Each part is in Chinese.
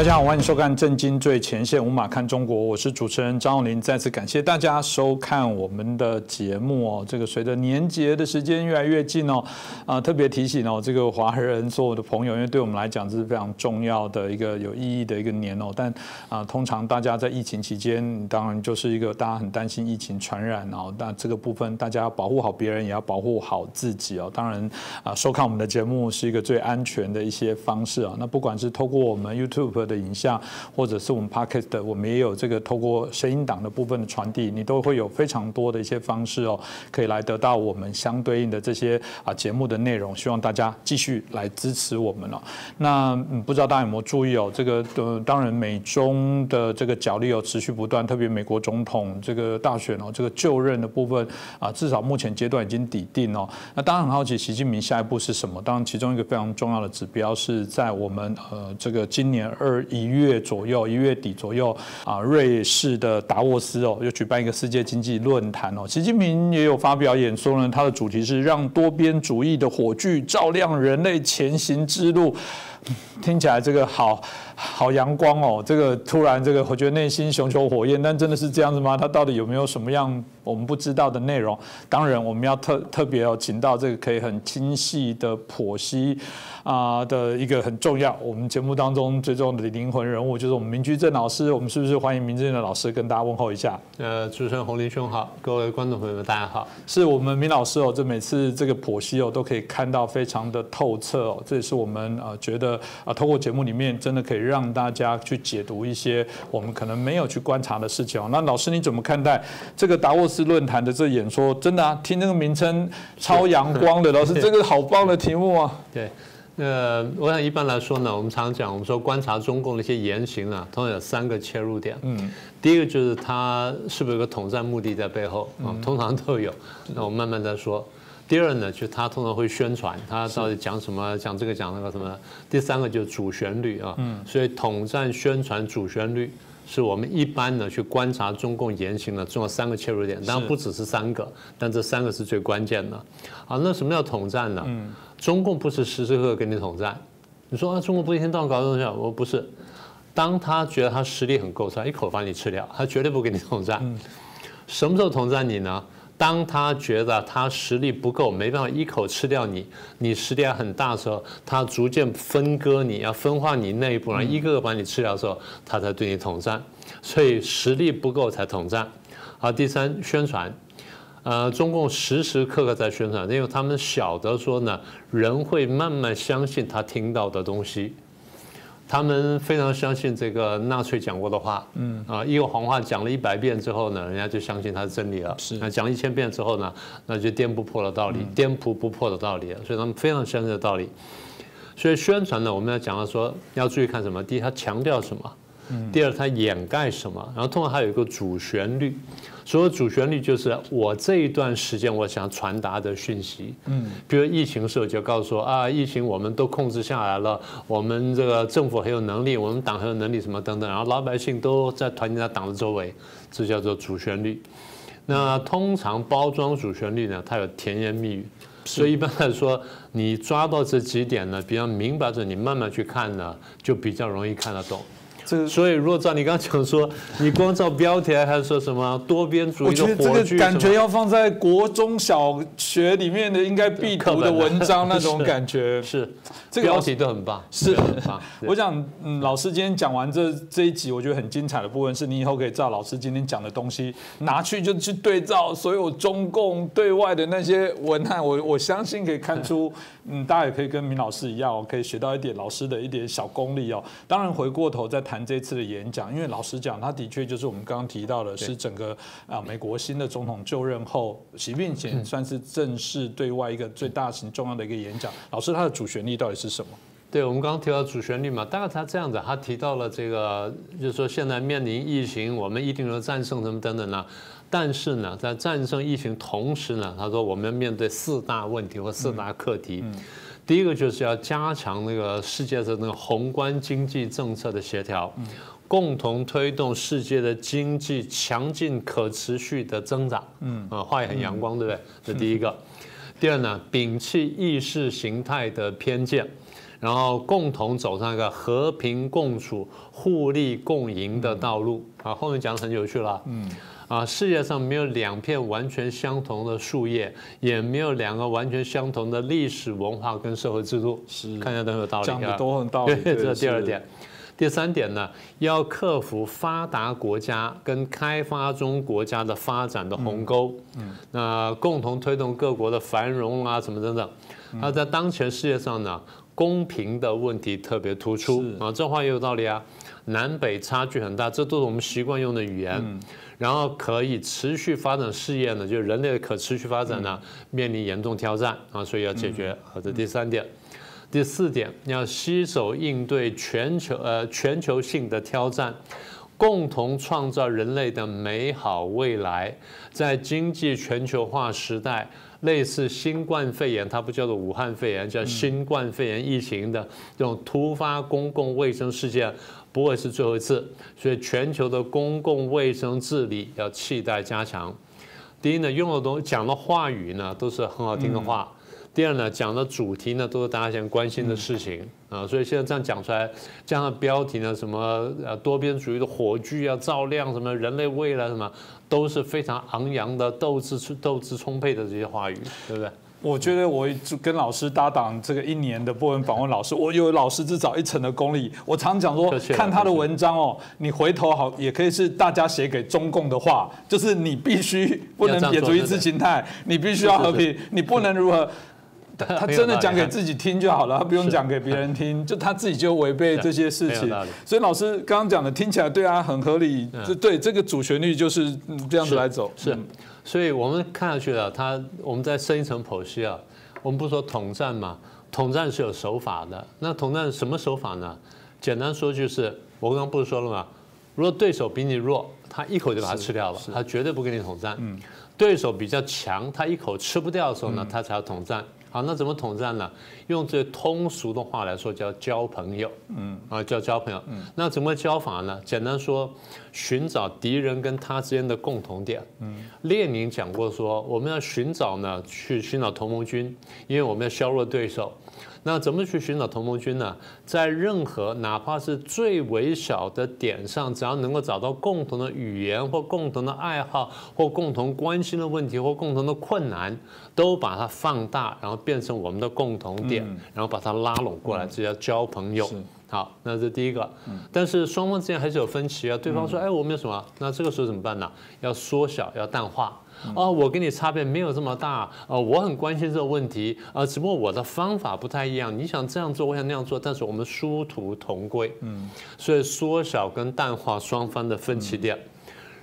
大家好，欢迎收看《震惊最前线》，无马看中国，我是主持人张永林。再次感谢大家收看我们的节目哦。这个随着年节的时间越来越近哦，啊，特别提醒哦，这个华人所有的朋友，因为对我们来讲这是非常重要的一个有意义的一个年哦。但啊，通常大家在疫情期间，当然就是一个大家很担心疫情传染哦。那这个部分，大家要保护好别人，也要保护好自己哦。当然啊，收看我们的节目是一个最安全的一些方式啊。那不管是透过我们 YouTube。的影像，或者是我们 Podcast，我们也有这个透过声音档的部分的传递，你都会有非常多的一些方式哦，可以来得到我们相对应的这些啊节目的内容。希望大家继续来支持我们哦。那不知道大家有没有注意哦？这个呃，当然美中的这个角力有持续不断，特别美国总统这个大选哦，这个就任的部分啊，至少目前阶段已经抵定哦。那当然很好奇，习近平下一步是什么？当然其中一个非常重要的指标是在我们呃这个今年二。一月左右，一月底左右啊，瑞士的达沃斯哦，又举办一个世界经济论坛哦。习近平也有发表演说呢，他的主题是让多边主义的火炬照亮人类前行之路。听起来这个好好阳光哦，这个突然这个我觉得内心熊熊火焰，但真的是这样子吗？他到底有没有什么样我们不知道的内容？当然我们要特特别要请到这个可以很精细的剖析啊的一个很重要，我们节目当中最重要的灵魂人物就是我们明居正老师。我们是不是欢迎明居正的老师跟大家问候一下？呃，主持人洪林兄好，各位观众朋友们大家好。是我们明老师哦，这每次这个剖析哦都可以看到非常的透彻哦，这也是我们啊觉得。啊，透过节目里面，真的可以让大家去解读一些我们可能没有去观察的事情哦。那老师你怎么看待这个达沃斯论坛的这演说？真的啊，听这个名称超阳光的，老师这个好棒的题目啊。对，那我想一般来说呢，我们常讲，我们说观察中共的一些言行啊，通常有三个切入点。嗯，第一个就是他是不是有个统战目的在背后啊？通常都有。那我们慢慢再说。第二呢，就他通常会宣传，他到底讲什么，讲这个讲那个什么。第三个就是主旋律啊，所以统战宣传主旋律是我们一般呢去观察中共言行的重要三个切入点。当然不只是三个，但这三个是最关键的。啊，那什么叫统战呢？中共不是时时刻刻跟你统战。你说啊，中国不一天到晚搞这种我不是。当他觉得他实力很够，他一口把你吃掉，他绝对不跟你统战。什么时候统战你呢？当他觉得他实力不够，没办法一口吃掉你，你实力很大的时候，他逐渐分割你，要分化你内部，然后一个个把你吃掉的时候，他才对你统战。所以实力不够才统战。好，第三，宣传，呃，中共时时刻刻在宣传，因为他们晓得说呢，人会慢慢相信他听到的东西。他们非常相信这个纳粹讲过的话，嗯啊，一个谎话讲了一百遍之后呢，人家就相信它是真理了。是，那讲一千遍之后呢，那就颠不破的道理，颠扑不破的道理。所以他们非常相信的道理。所以宣传呢，我们要讲到说，要注意看什么？第一，它强调什么？第二，它掩盖什么？然后通常还有一个主旋律，所有主旋律就是我这一段时间我想传达的讯息。嗯，比如疫情时候就告诉说啊，疫情我们都控制下来了，我们这个政府很有能力，我们党很有能力，什么等等，然后老百姓都在团结在党的周围，这叫做主旋律。那通常包装主旋律呢，它有甜言蜜语，所以一般来说，你抓到这几点呢，比较明白着，你慢慢去看呢，就比较容易看得懂。所以，如果照你刚刚讲说，你光照标题还是说什么多边主义的我觉得这个感觉要放在国中小学里面的应该必读的文章那种 感觉。是，这个标题都很棒。是，我想，嗯，老师今天讲完这这一集，我觉得很精彩的部分是，你以后可以照老师今天讲的东西拿去就去对照所有中共对外的那些文案，我我相信可以看出，嗯，大家也可以跟明老师一样，可以学到一点老师的一点小功力哦。当然，回过头再谈。这次的演讲，因为老实讲，他的确就是我们刚刚提到的，是整个啊美国新的总统就任后，习近平算是正式对外一个最大型重要的一个演讲。老师，他的主旋律到底是什么？对我们刚刚提到主旋律嘛，大概他这样子，他提到了这个，就是说现在面临疫情，我们一定能战胜什么等等呢？但是呢，在战胜疫情同时呢，他说我们面对四大问题或四大课题。第一个就是要加强那个世界的那个宏观经济政策的协调，共同推动世界的经济强劲可持续的增长。嗯，啊，话也很阳光，对不对？这第一个。第二呢，摒弃意识形态的偏见，然后共同走上一个和平共处、互利共赢的道路啊。后面讲的很有趣了，嗯，啊，世界上没有两片完全相同的树叶，也没有两个完全相同的历史文化跟社会制度，是看起来都很有道理，讲的都很道理。对，这是第二点。第三点呢，要克服发达国家跟开发中国家的发展的鸿沟，嗯，那共同推动各国的繁荣啊，什么等等。那在当前世界上呢，公平的问题特别突出啊，这话也有道理啊。南北差距很大，这都是我们习惯用的语言。然后可以持续发展事业呢，就是人类的可持续发展呢，面临严重挑战啊，所以要解决。好，这第三点。第四点，要携手应对全球呃全球性的挑战，共同创造人类的美好未来。在经济全球化时代，类似新冠肺炎，它不叫做武汉肺炎，叫新冠肺炎疫情的这种突发公共卫生事件，不会是最后一次。所以，全球的公共卫生治理要期待加强。第一呢，用的东讲的话语呢，都是很好听的话。第二呢，讲的主题呢都是大家现在关心的事情啊，所以现在这样讲出来，这样的标题呢，什么呃多边主义的火炬啊，照亮什么人类未来什么，都是非常昂扬的斗志斗志充沛的这些话语，对不对？我觉得我跟老师搭档这个一年的波文访问老师，我有老师至少一层的功力。我常讲说，看他的文章哦，你回头好也可以是大家写给中共的话，就是你必须不能撇除意识形态，你必须要和平，你不能如何。他真的讲给自己听就好了，他不用讲给别人听，就他自己就违背这些事情。所以老师刚刚讲的听起来对啊，很合理。这对这个主旋律就是这样子来走。是，所以我们看下去了，他我们再深一层剖析啊，我们不说统战嘛，统战是有手法的。那统战什么手法呢？简单说就是，我刚刚不是说了吗？如果对手比你弱，他一口就把它吃掉了，他绝对不跟你统战。嗯，对手比较强，他一口吃不掉的时候呢，他才要统战。好，那怎么统战呢？用最通俗的话来说，叫交朋友。嗯，啊，叫交朋友。嗯，那怎么交法呢？简单说，寻找敌人跟他之间的共同点。嗯，列宁讲过说，我们要寻找呢，去寻找同盟军，因为我们要削弱对手。那怎么去寻找同盟军呢？在任何哪怕是最微小的点上，只要能够找到共同的语言或共同的爱好或共同关心的问题或共同的困难，都把它放大，然后变成我们的共同点，然后把它拉拢过来，这叫交朋友。好，那这第一个。但是双方之间还是有分歧啊。对方说：“哎，我们有什么？”那这个时候怎么办呢？要缩小，要淡化。哦，我跟你差别没有这么大，呃，我很关心这个问题，呃，只不过我的方法不太一样。你想这样做，我想那样做，但是我们殊途同归，嗯，所以缩小跟淡化双方的分歧点。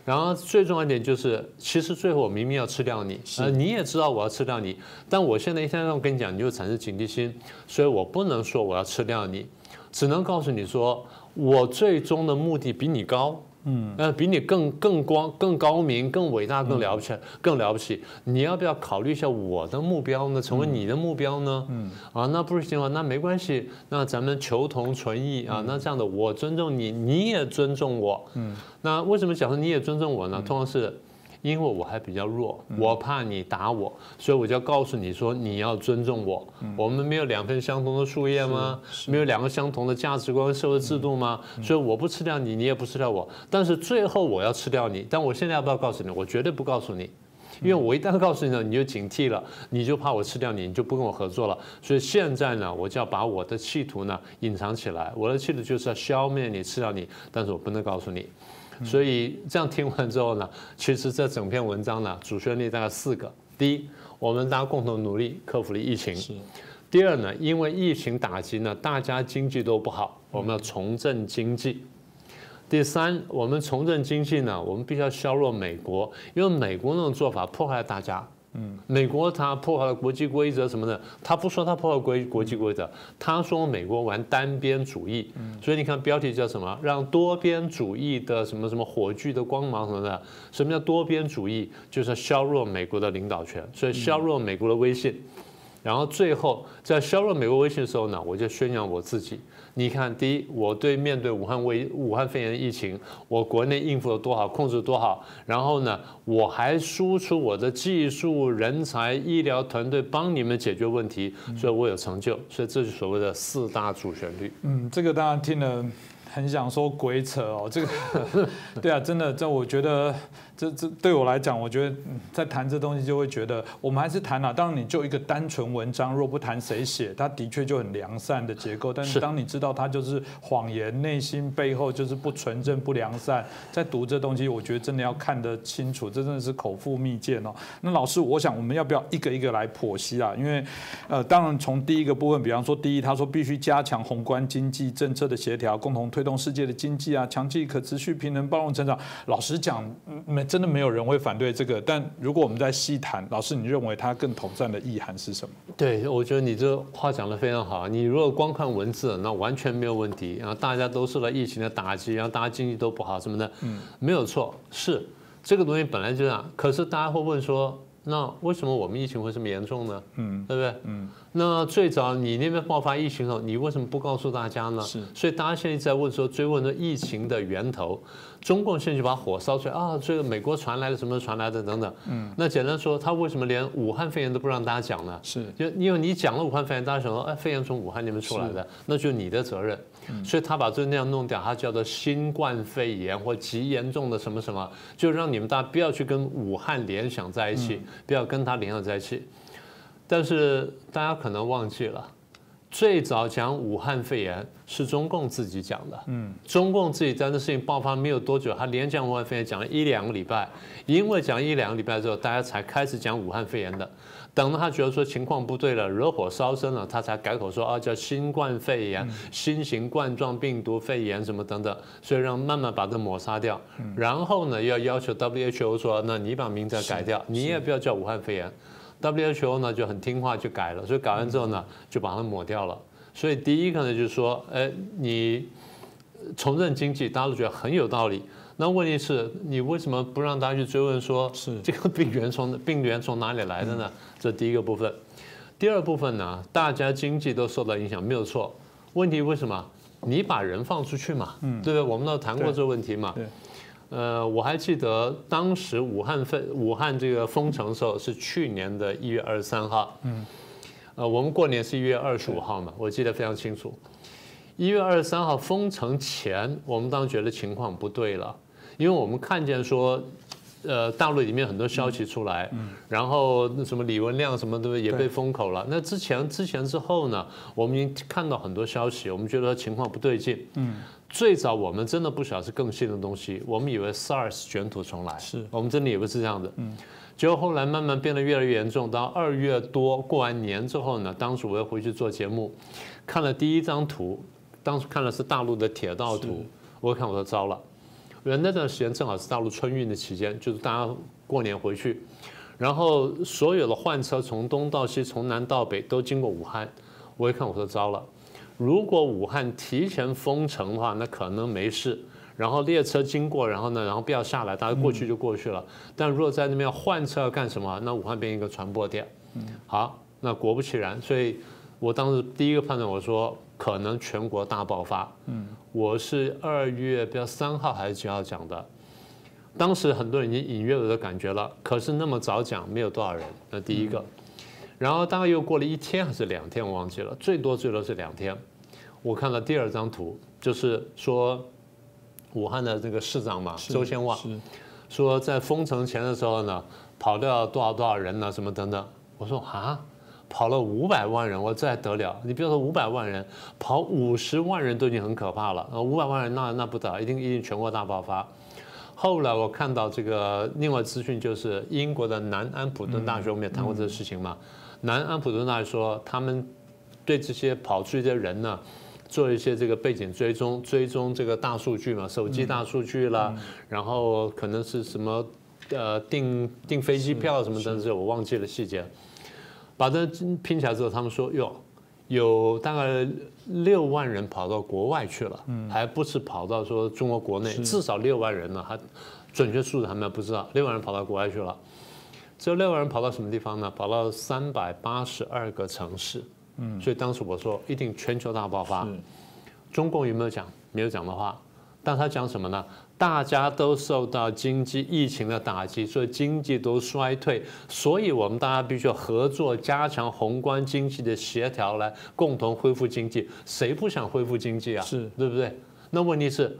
然后最重要一点就是，其实最后我明明要吃掉你，呃，你也知道我要吃掉你，但我现在一天天跟你讲，你就产生警惕心，所以我不能说我要吃掉你，只能告诉你说，我最终的目的比你高。嗯，那比你更更光、更高明、更伟大、更了不起、更了不起。你要不要考虑一下我的目标呢？成为你的目标呢？嗯，啊，那不是行啊？那没关系，那咱们求同存异啊。那这样的，我尊重你，你也尊重我。嗯，那为什么讲说你也尊重我呢？通常是。因为我还比较弱，我怕你打我，所以我就要告诉你说，你要尊重我。我们没有两份相同的树叶吗？没有两个相同的价值观、社会制度吗？所以我不吃掉你，你也不吃掉我。但是最后我要吃掉你，但我现在要不要告诉你？我绝对不告诉你，因为我一旦告诉你了，你就警惕了，你就怕我吃掉你，你就不跟我合作了。所以现在呢，我就要把我的企图呢隐藏起来。我的企图就是要消灭你、吃掉你，但是我不能告诉你。所以这样听完之后呢，其实这整篇文章呢，主旋律大概四个：第一，我们大家共同努力克服了疫情；第二呢，因为疫情打击呢，大家经济都不好，我们要重振经济；第三，我们重振经济呢，我们必须要削弱美国，因为美国那种做法破坏大家。嗯，美国他破坏了国际规则什么的，他不说他破坏规国际规则，他说美国玩单边主义。嗯，所以你看标题叫什么？让多边主义的什么什么火炬的光芒什么的。什么叫多边主义？就是削弱美国的领导权，所以削弱美国的威信。然后最后在削弱美国威信的时候呢，我就宣扬我自己。你看，第一，我对面对武汉卫武汉肺炎疫情，我国内应付的多好，控制多好。然后呢，我还输出我的技术、人才、医疗团队帮你们解决问题，所以我有成就。所以这是所谓的四大主旋律。嗯，这个大家听了很想说鬼扯哦，这个 对啊，真的，这我觉得。这这对我来讲，我觉得在谈这东西就会觉得，我们还是谈啊。当然，你就一个单纯文章，若不谈谁写，它的确就很良善的结构。但是当你知道它就是谎言，内心背后就是不纯正、不良善，在读这东西，我觉得真的要看得清楚，这真的是口腹蜜饯哦。那老师，我想我们要不要一个一个来剖析啊？因为呃，当然从第一个部分，比方说第一，他说必须加强宏观经济政策的协调，共同推动世界的经济啊，强劲、可持续、平衡、包容成长。老实讲，没。真的没有人会反对这个，但如果我们在细谈，老师，你认为它更统战的意涵是什么？对，我觉得你这话讲得非常好。你如果光看文字，那完全没有问题。然后大家都受到疫情的打击，然后大家经济都不好什么的，嗯，没有错，是这个东西本来就这样。可是大家会问说，那为什么我们疫情会这么严重呢？嗯，对不对？嗯。那最早你那边爆发疫情的时候，你为什么不告诉大家呢？是，所以大家现在在问说，追问的疫情的源头，中共现在就把火烧出来啊，这个美国传来的什么传来的等等。嗯，那简单说，他为什么连武汉肺炎都不让大家讲呢？是，就因为你讲了武汉肺炎，大家想说，哎，肺炎从武汉那边出来的，那就是你的责任。所以他把这那样弄掉，他叫做新冠肺炎或极严重的什么什么，就让你们大家不要去跟武汉联想在一起，不要跟他联想在一起。但是大家可能忘记了，最早讲武汉肺炎是中共自己讲的。嗯，中共自己在这事情爆发没有多久，他连讲武汉肺炎讲了一两个礼拜，因为讲一两个礼拜之后，大家才开始讲武汉肺炎的。等到他觉得说情况不对了，惹火烧身了，他才改口说啊叫新冠肺炎、新型冠状病毒肺炎什么等等，所以让慢慢把这抹杀掉。然后呢，要要求 WHO 说，那你把名字改掉，你也不要叫武汉肺炎。WHO 呢就很听话就改了，所以改完之后呢就把它抹掉了。所以第一个呢就是说，哎，你重振经济，大家都觉得很有道理。那问题是，你为什么不让大家去追问说，是这个病源从病源从哪里来的呢？这第一个部分。第二部分呢，大家经济都受到影响，没有错。问题为什么？你把人放出去嘛，对不对？我们都谈过这个问题嘛。呃，我还记得当时武汉分武汉这个封城的时候是去年的一月二十三号，嗯，呃，我们过年是一月二十五号嘛，我记得非常清楚。一月二十三号封城前，我们当时觉得情况不对了，因为我们看见说，呃，大陆里面很多消息出来，嗯，然后那什么李文亮什么的也被封口了。那之前之前之后呢，我们已经看到很多消息，我们觉得情况不对劲，嗯。最早我们真的不晓得是更新的东西，我们以为 SARS 卷土重来，是我们真的以为是这样的。嗯，结果后来慢慢变得越来越严重，到二月多过完年之后呢，当时我又回去做节目，看了第一张图，当时看的是大陆的铁道图，我看我说糟了，因为那段时间正好是大陆春运的期间，就是大家过年回去，然后所有的换车从东到西，从南到北都经过武汉，我一看我说糟了。如果武汉提前封城的话，那可能没事。然后列车经过，然后呢，然后不要下来，大家过去就过去了。但如果在那边换车要干什么？那武汉变一个传播点。好，那果不其然，所以我当时第一个判断，我说可能全国大爆发。嗯，我是二月不知道三号还是几号讲的，当时很多人已经隐约有的感觉了。可是那么早讲，没有多少人。那第一个。然后大概又过了一天还是两天，我忘记了，最多最多是两天。我看了第二张图，就是说武汉的这个市长嘛，周先旺，说在封城前的时候呢，跑掉多少多少人呢，什么等等。我说啊，跑了五百万人，我这还得了？你比如说五百万人，跑五十万人都已经很可怕了，呃，五百万人那那不得，一定一定全国大爆发。后来我看到这个另外资讯，就是英国的南安普顿大学，我们也谈过这个事情嘛。南安普顿大学说，他们对这些跑出去的人呢，做一些这个背景追踪，追踪这个大数据嘛，手机大数据啦，然后可能是什么呃订订飞机票什么等等，我忘记了细节。把这拼起来之后，他们说哟，有大概六万人跑到国外去了，还不是跑到说中国国内，至少六万人呢，还准确数字还没有不知道，六万人跑到国外去了。这六万人跑到什么地方呢？跑到三百八十二个城市。嗯，所以当时我说一定全球大爆发。中共有没有讲？没有讲的话，但他讲什么呢？大家都受到经济疫情的打击，所以经济都衰退，所以我们大家必须要合作，加强宏观经济的协调，来共同恢复经济。谁不想恢复经济啊？是对不对？那问题是，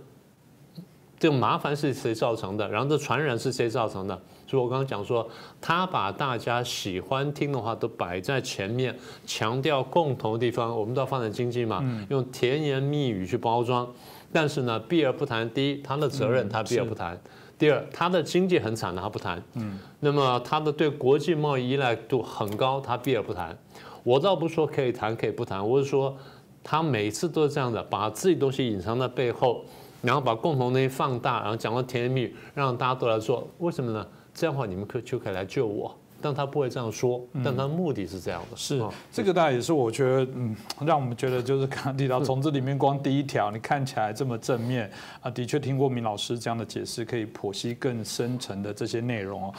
这个麻烦是谁造成的？然后这传染是谁造成的？所以我刚刚讲说，他把大家喜欢听的话都摆在前面，强调共同的地方，我们都要发展经济嘛，用甜言蜜语去包装。但是呢，避而不谈。第一，他的责任他避而不谈；第二，他的经济很惨的他不谈。嗯。那么他的对国际贸易依赖度很高，他避而不谈。我倒不说可以谈可以不谈，我是说他每次都是这样的，把自己东西隐藏在背后，然后把共同东西放大，然后讲到甜言蜜语，让大家都来做。为什么呢？这样的话你们可就可以来救我。但他不会这样说，但他目的是这样的。是这个，当然也是我觉得，嗯，让我们觉得就是刚刚提到，从这里面光第一条，你看起来这么正面啊，的确听过明老师这样的解释，可以剖析更深层的这些内容哦。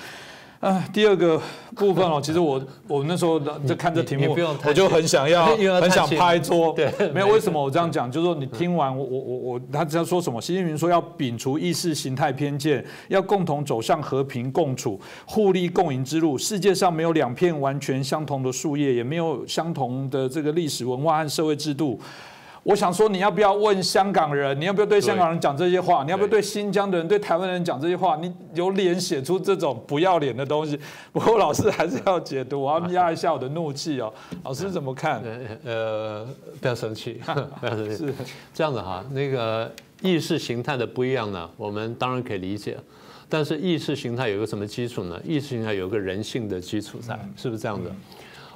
啊，第二个部分哦，其实我我那时候在看这题目，我就很想要 很想拍桌。对，没有为什么我这样讲，就是说你听完我我我我，他只要说什么，习近平说要摒除意识形态偏见，要共同走向和平共处、互利共赢之路。世界上没有两片完全相同的树叶，也没有相同的这个历史文化和社会制度。我想说，你要不要问香港人？你要不要对香港人讲这些话？你要不要对新疆的人、对台湾人讲这些话？你有脸写出这种不要脸的东西？不过老师还是要解读，我要压一下我的怒气哦。老师怎么看？呃，不要生气，不要生气。是这样子哈，那个意识形态的不一样呢，我们当然可以理解。但是意识形态有个什么基础呢？意识形态有个人性的基础在，是不是这样的？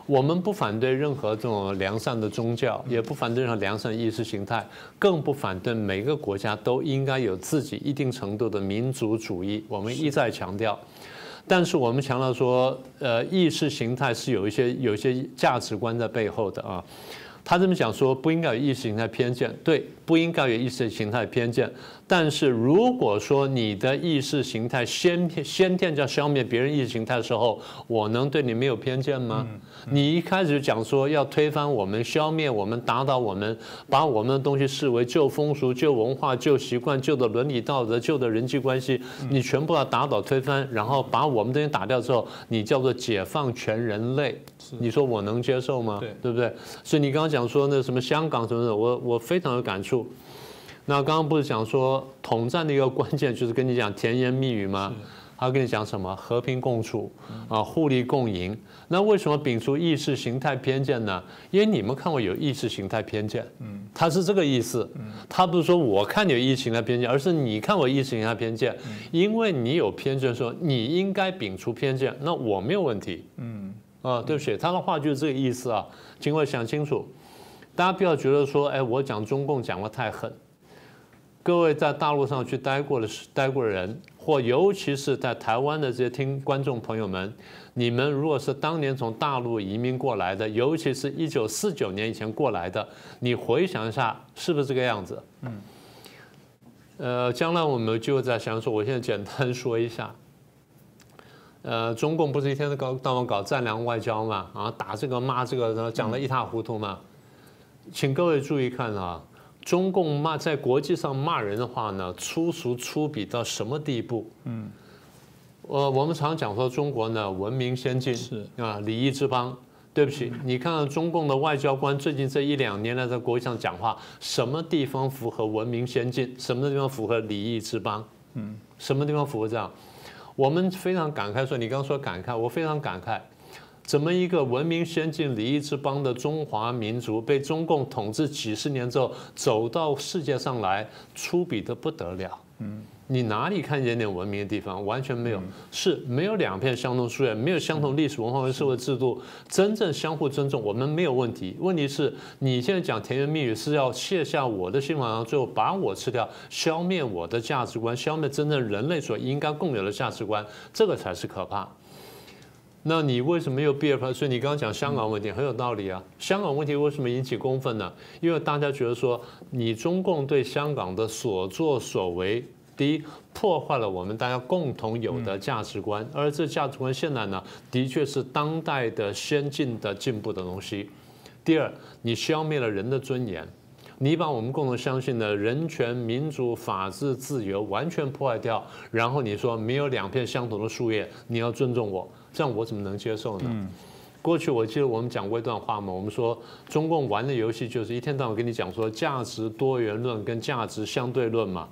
我们不反对任何这种良善的宗教，也不反对任何良善意识形态，更不反对每个国家都应该有自己一定程度的民族主义。我们一再强调，但是我们强调说，呃，意识形态是有一些有一些价值观在背后的啊。他这么讲说，不应该有意识形态偏见，对，不应该有意识形态偏见。但是如果说你的意识形态先先天就要消灭别人意识形态的时候，我能对你没有偏见吗？你一开始就讲说要推翻我们、消灭我们、打倒我们，把我们的东西视为旧风俗、旧文化、旧习惯、旧的伦理道德、旧的人际关系，你全部要打倒推翻，然后把我们东西打掉之后，你叫做解放全人类，你说我能接受吗？对，对不对？所以你刚刚讲说那什么香港什么的，我我非常有感触。那刚刚不是讲说统战的一个关键就是跟你讲甜言蜜语吗？他跟你讲什么？和平共处啊，互利共赢。那为什么摒除意识形态偏见呢？因为你们看我有意识形态偏见，嗯，他是这个意思，他不是说我看你有意识形态偏见，而是你看我意识形态偏见，因为你有偏见，说你应该摒除偏见，那我没有问题，嗯，啊，对不起，他的话就是这个意思啊，请我想清楚，大家不要觉得说，哎，我讲中共讲的太狠。各位在大陆上去待过的、待过的人，或尤其是在台湾的这些听观众朋友们，你们如果是当年从大陆移民过来的，尤其是一九四九年以前过来的，你回想一下，是不是这个样子？嗯。呃，将来我们就在想说，我现在简单说一下。呃，中共不是一天搞到晚搞战狼外交嘛？啊，打这个骂这个，讲得一塌糊涂嘛？请各位注意看啊。中共骂在国际上骂人的话呢，粗俗粗鄙到什么地步？嗯，呃，我们常讲说中国呢文明先进是啊，礼仪之邦。对不起，你看看中共的外交官最近这一两年来在国际上讲话，什么地方符合文明先进？什么地方符合礼仪之邦？嗯，什么地方符合这样？我们非常感慨说，你刚刚说感慨，我非常感慨。怎么一个文明先进、礼仪之邦的中华民族，被中共统治几十年之后，走到世界上来，粗鄙的不得了。嗯，你哪里看见点文明的地方？完全没有，是没有两片相同树叶，没有相同历史文化和社会制度，真正相互尊重，我们没有问题。问题是你现在讲甜言蜜语，是要卸下我的心防，最后把我吃掉，消灭我的价值观，消灭真正人类所应该共有的价值观，这个才是可怕。那你为什么又避而不谈？所以你刚刚讲香港问题很有道理啊。香港问题为什么引起公愤呢？因为大家觉得说，你中共对香港的所作所为第一，破坏了我们大家共同有的价值观，而这价值观现在呢，的确是当代的先进的进步的东西。第二，你消灭了人的尊严，你把我们共同相信的人权、民主、法治、自由完全破坏掉，然后你说没有两片相同的树叶，你要尊重我，这样我怎么能接受呢？过去我记得我们讲过一段话嘛，我们说中共玩的游戏就是一天到晚跟你讲说价值多元论跟价值相对论嘛。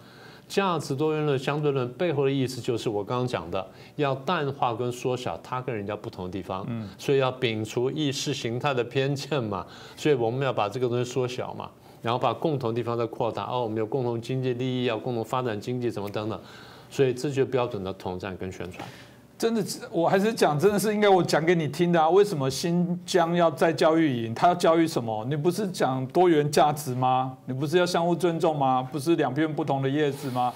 价值多元论、相对论背后的意思就是我刚刚讲的，要淡化跟缩小它跟人家不同的地方，嗯，所以要摒除意识形态的偏见嘛，所以我们要把这个东西缩小嘛，然后把共同地方再扩大，哦，我们有共同经济利益，要共同发展经济什么等等，所以这就是标准的统战跟宣传。真的，我还是讲，真的是应该我讲给你听的啊！为什么新疆要在教育营？他要教育什么？你不是讲多元价值吗？你不是要相互尊重吗？不是两片不同的叶子吗？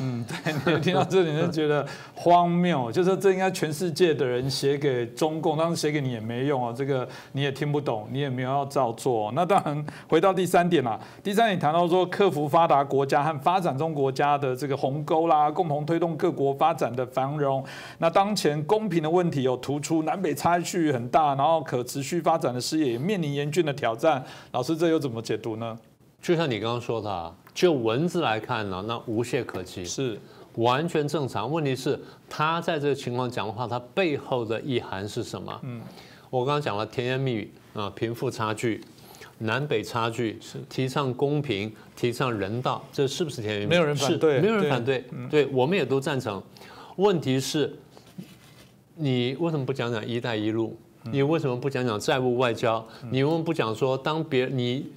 嗯，对，你听到这里就觉得荒谬，就是这应该全世界的人写给中共，当时写给你也没用啊，这个你也听不懂，你也没有要照做。那当然，回到第三点 啦，第三点谈到说克服发达国家和发展中国家的这个鸿沟啦，共同推动各国发展的繁荣。那当前公平的问题有突出，南北差距很大，然后可持续发展的事业也面临严峻的挑战。老师，这又怎么解读呢？就像你刚刚说的。就文字来看呢，那无懈可击，是完全正常。问题是，他在这个情况讲的话，他背后的意涵是什么？嗯，我刚刚讲了甜言蜜语啊，贫富差距、南北差距，是提倡公平、提倡人道，这是不是甜言蜜语？没有人反对，没有人反对，对，我们也都赞成。问题是，你为什么不讲讲“一带一路”？你为什么不讲讲债务外交？你为什么不讲说，当别你？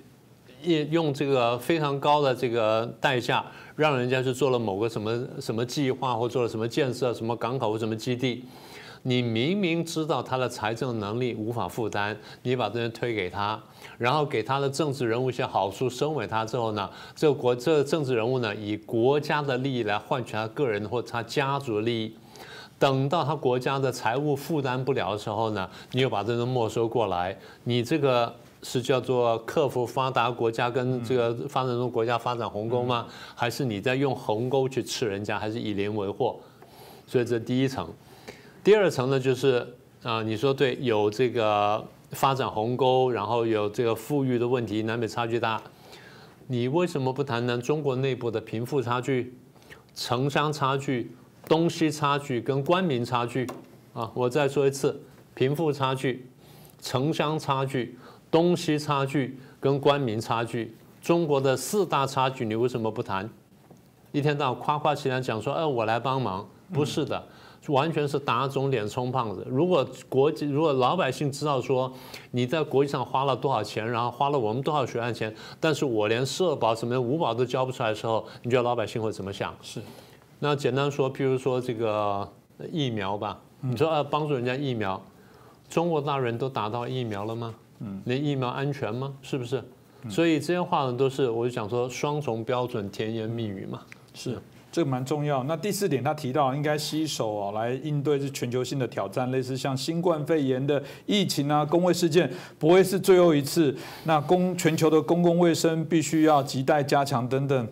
用这个非常高的这个代价，让人家去做了某个什么什么计划，或做了什么建设、什么港口或什么基地，你明明知道他的财政能力无法负担，你把这些推给他，然后给他的政治人物一些好处，收买他之后呢，这个国这个政治人物呢，以国家的利益来换取他个人或他家族的利益，等到他国家的财务负担不了的时候呢，你又把这个没收过来，你这个。是叫做克服发达国家跟这个发展中国家发展鸿沟吗？还是你在用鸿沟去吃人家？还是以邻为祸？所以这第一层，第二层呢，就是啊，你说对，有这个发展鸿沟，然后有这个富裕的问题，南北差距大。你为什么不谈谈中国内部的贫富差距、城乡差距、东西差距跟官民差距？啊，我再说一次，贫富差距、城乡差距。东西差距跟官民差距，中国的四大差距，你为什么不谈？一天到晚夸夸其谈讲说，哎，我来帮忙，不是的，完全是打肿脸充胖子。如果国际，如果老百姓知道说你在国际上花了多少钱，然后花了我们多少血汗钱，但是我连社保什么五保都交不出来的时候，你觉得老百姓会怎么想？是，那简单说，譬如说这个疫苗吧，你说呃帮助人家疫苗，中国大人都打到疫苗了吗？嗯，那疫苗安全吗？是不是？所以这些话呢，都是我就想说双重标准、甜言蜜语嘛。是，这个蛮重要。那第四点，他提到应该携手啊来应对是全球性的挑战，类似像新冠肺炎的疫情啊，公卫事件不会是最后一次。那公全球的公共卫生必须要亟待加强等等。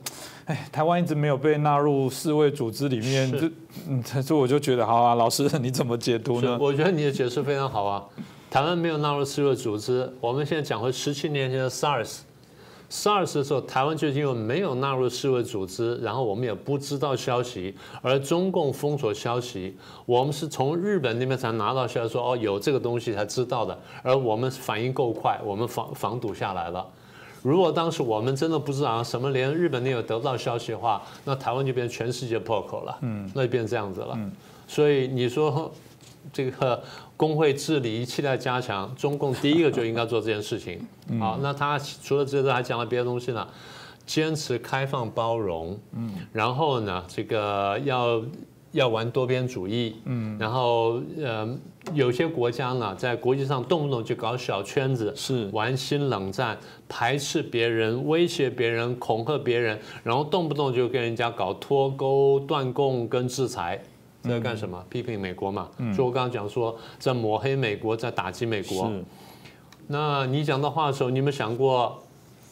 哎，台湾一直没有被纳入世卫组织里面，这嗯，这我就觉得好啊，老师你怎么解读呢？我觉得你的解释非常好啊。台湾没有纳入世卫组织。我们现在讲回十七年前的 SARS，SARS 的时候，台湾就因为没有纳入世卫组织，然后我们也不知道消息，而中共封锁消息，我们是从日本那边才拿到消息说哦有这个东西才知道的，而我们反应够快，我们防防堵下来了。如果当时我们真的不知道什么，连日本那有得到消息的话，那台湾就变成全世界破口了，嗯，那就变成这样子了。所以你说这个。工会治理一切在加强，中共第一个就应该做这件事情。好，那他除了这个还讲了别的东西呢，坚持开放包容，嗯，然后呢，这个要要玩多边主义，嗯，然后呃，有些国家呢，在国际上动不动就搞小圈子，是。玩新冷战，排斥别人，威胁别人，恐吓别人，然后动不动就跟人家搞脱钩、断供跟制裁。在干什么？批评美国嘛？所以我刚刚讲说，在抹黑美国，在打击美国。那你讲的话的时候，你有没有想过，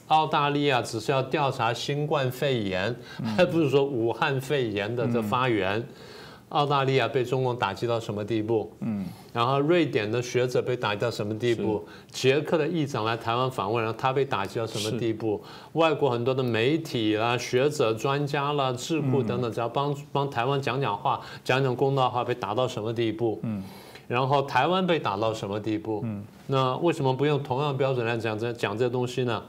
澳大利亚只是要调查新冠肺炎，还 不是说武汉肺炎的这发源。澳大利亚被中共打击到什么地步？嗯，然后瑞典的学者被打击到什么地步？捷克的议长来台湾访问，然后他被打击到什么地步？外国很多的媒体啦、学者、专家啦、智库等等，只要帮帮台湾讲讲话、讲讲公道话，被打到什么地步？嗯，然后台湾被打到什么地步？嗯，那为什么不用同样标准来讲这讲这东西呢？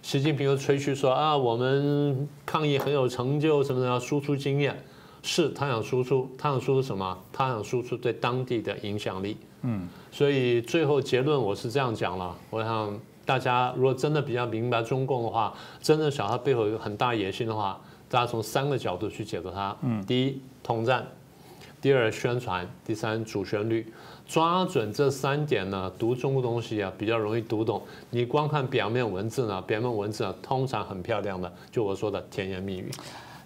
习近平又吹嘘说啊，我们抗疫很有成就，什么的要输出经验。是他想输出，他想输出什么？他想输出对当地的影响力。嗯，所以最后结论我是这样讲了。我想大家如果真的比较明白中共的话，真的想它背后有很大野心的话，大家从三个角度去解读它。嗯，第一，统战；第二，宣传；第三，主旋律。抓准这三点呢，读中国东西啊比较容易读懂。你光看表面文字呢，表面文字啊通常很漂亮的，就我说的甜言蜜语。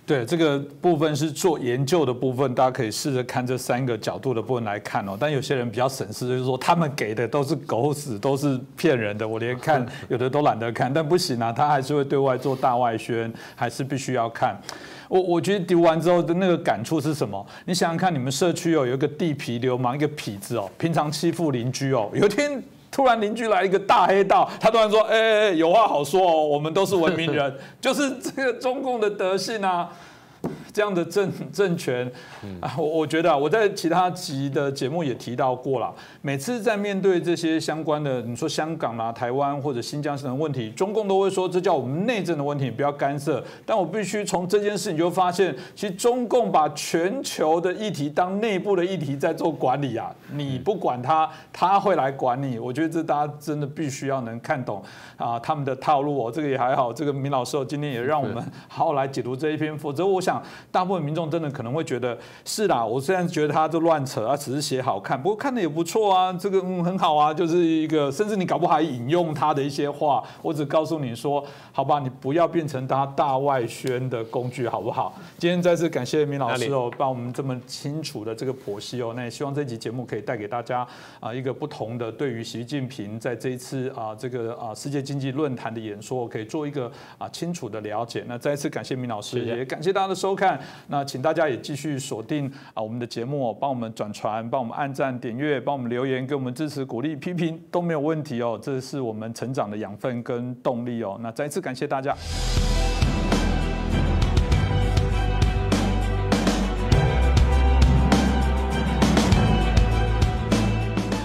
对这个部分是做研究的部分，大家可以试着看这三个角度的部分来看哦。但有些人比较省事，就是说他们给的都是狗屎，都是骗人的，我连看 有的都懒得看。但不行啊，他还是会对外做大外宣，还是必须要看。我我觉得读完之后的那个感触是什么？你想想看，你们社区哦有一个地痞流氓，一个痞子哦，平常欺负邻居哦，有一天。突然邻居来一个大黑道，他突然说：“哎哎，有话好说哦，我们都是文明人，就是这个中共的德性啊。”这样的政政权啊，我我觉得啊，我在其他集的节目也提到过了。每次在面对这些相关的，你说香港啦、台湾或者新疆什么问题，中共都会说这叫我们内政的问题，不要干涉。但我必须从这件事，你就发现，其实中共把全球的议题当内部的议题在做管理啊。你不管他，他会来管你。我觉得这大家真的必须要能看懂啊，他们的套路哦。这个也还好，这个明老师今天也让我们好好来解读这一篇，否则我想。大部分民众真的可能会觉得是啦，我虽然觉得他这乱扯，啊只是写好看，不过看的也不错啊，这个嗯很好啊，就是一个，甚至你搞不好还引用他的一些话，我只告诉你说，好吧，你不要变成他大外宣的工具，好不好？今天再次感谢明老师哦，帮我们这么清楚的这个剖析哦，那也希望这集节目可以带给大家啊一个不同的对于习近平在这一次啊这个啊世界经济论坛的演说，可以做一个啊清楚的了解。那再次感谢明老师，也感谢大家的收看。那请大家也继续锁定啊我们的节目，帮我们转传，帮我们按赞、点阅，帮我们留言，给我们支持、鼓励、批评都没有问题哦，这是我们成长的养分跟动力哦。那再次感谢大家。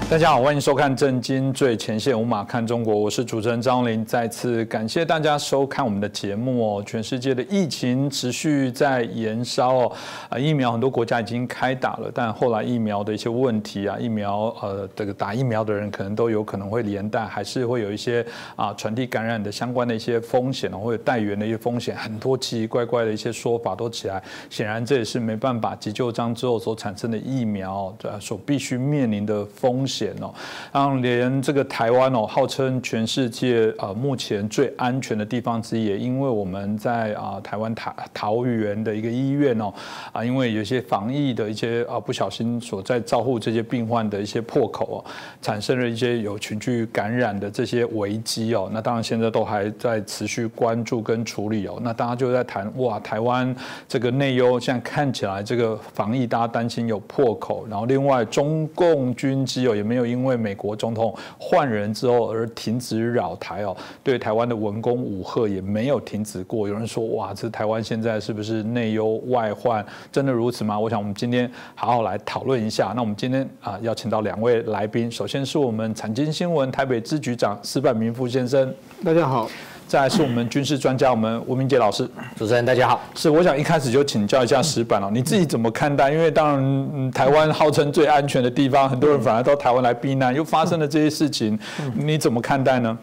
大家好，欢迎收看《震惊最前线》，无马看中国，我是主持人张林。再次感谢大家收看我们的节目哦。全世界的疫情持续在延烧哦，啊，疫苗很多国家已经开打了，但后来疫苗的一些问题啊，疫苗呃，这个打疫苗的人可能都有可能会连带，还是会有一些啊传递感染的相关的一些风险哦，或者带源的一些风险，很多奇奇怪怪的一些说法都起来。显然这也是没办法急救章之后所产生的疫苗呃所必须面临的风险。险哦，让连这个台湾哦，号称全世界呃目前最安全的地方之一，也因为我们在啊台湾桃桃园的一个医院哦，啊因为有些防疫的一些啊不小心所在照顾这些病患的一些破口哦，产生了一些有群聚感染的这些危机哦，那当然现在都还在持续关注跟处理哦，那大家就在谈哇，台湾这个内忧现在看起来这个防疫大家担心有破口，然后另外中共军机哦也。没有因为美国总统换人之后而停止扰台哦，对台湾的文攻武赫也没有停止过。有人说哇，这台湾现在是不是内忧外患？真的如此吗？我想我们今天好好来讨论一下。那我们今天啊邀请到两位来宾，首先是我们财经新闻台北支局长石板明夫先生，大家好。再来是我们军事专家，我们吴明杰老师。主持人大家好。是，我想一开始就请教一下石板了，你自己怎么看待？因为当然，台湾号称最安全的地方，很多人反而到台湾来避难，又发生了这些事情，你怎么看待呢？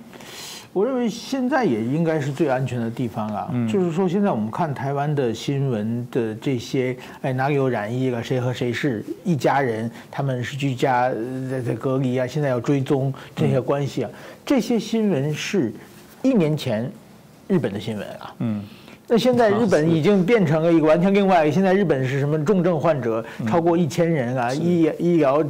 我认为现在也应该是最安全的地方啊。就是说，现在我们看台湾的新闻的这些，哎，哪里有染疫了？谁和谁是一家人？他们是居家在在隔离啊？现在要追踪这些关系啊？这些新闻是。一年前，日本的新闻啊，嗯，那现在日本已经变成了一个完全另外。现在日本是什么重症患者超过一千人啊，医医疗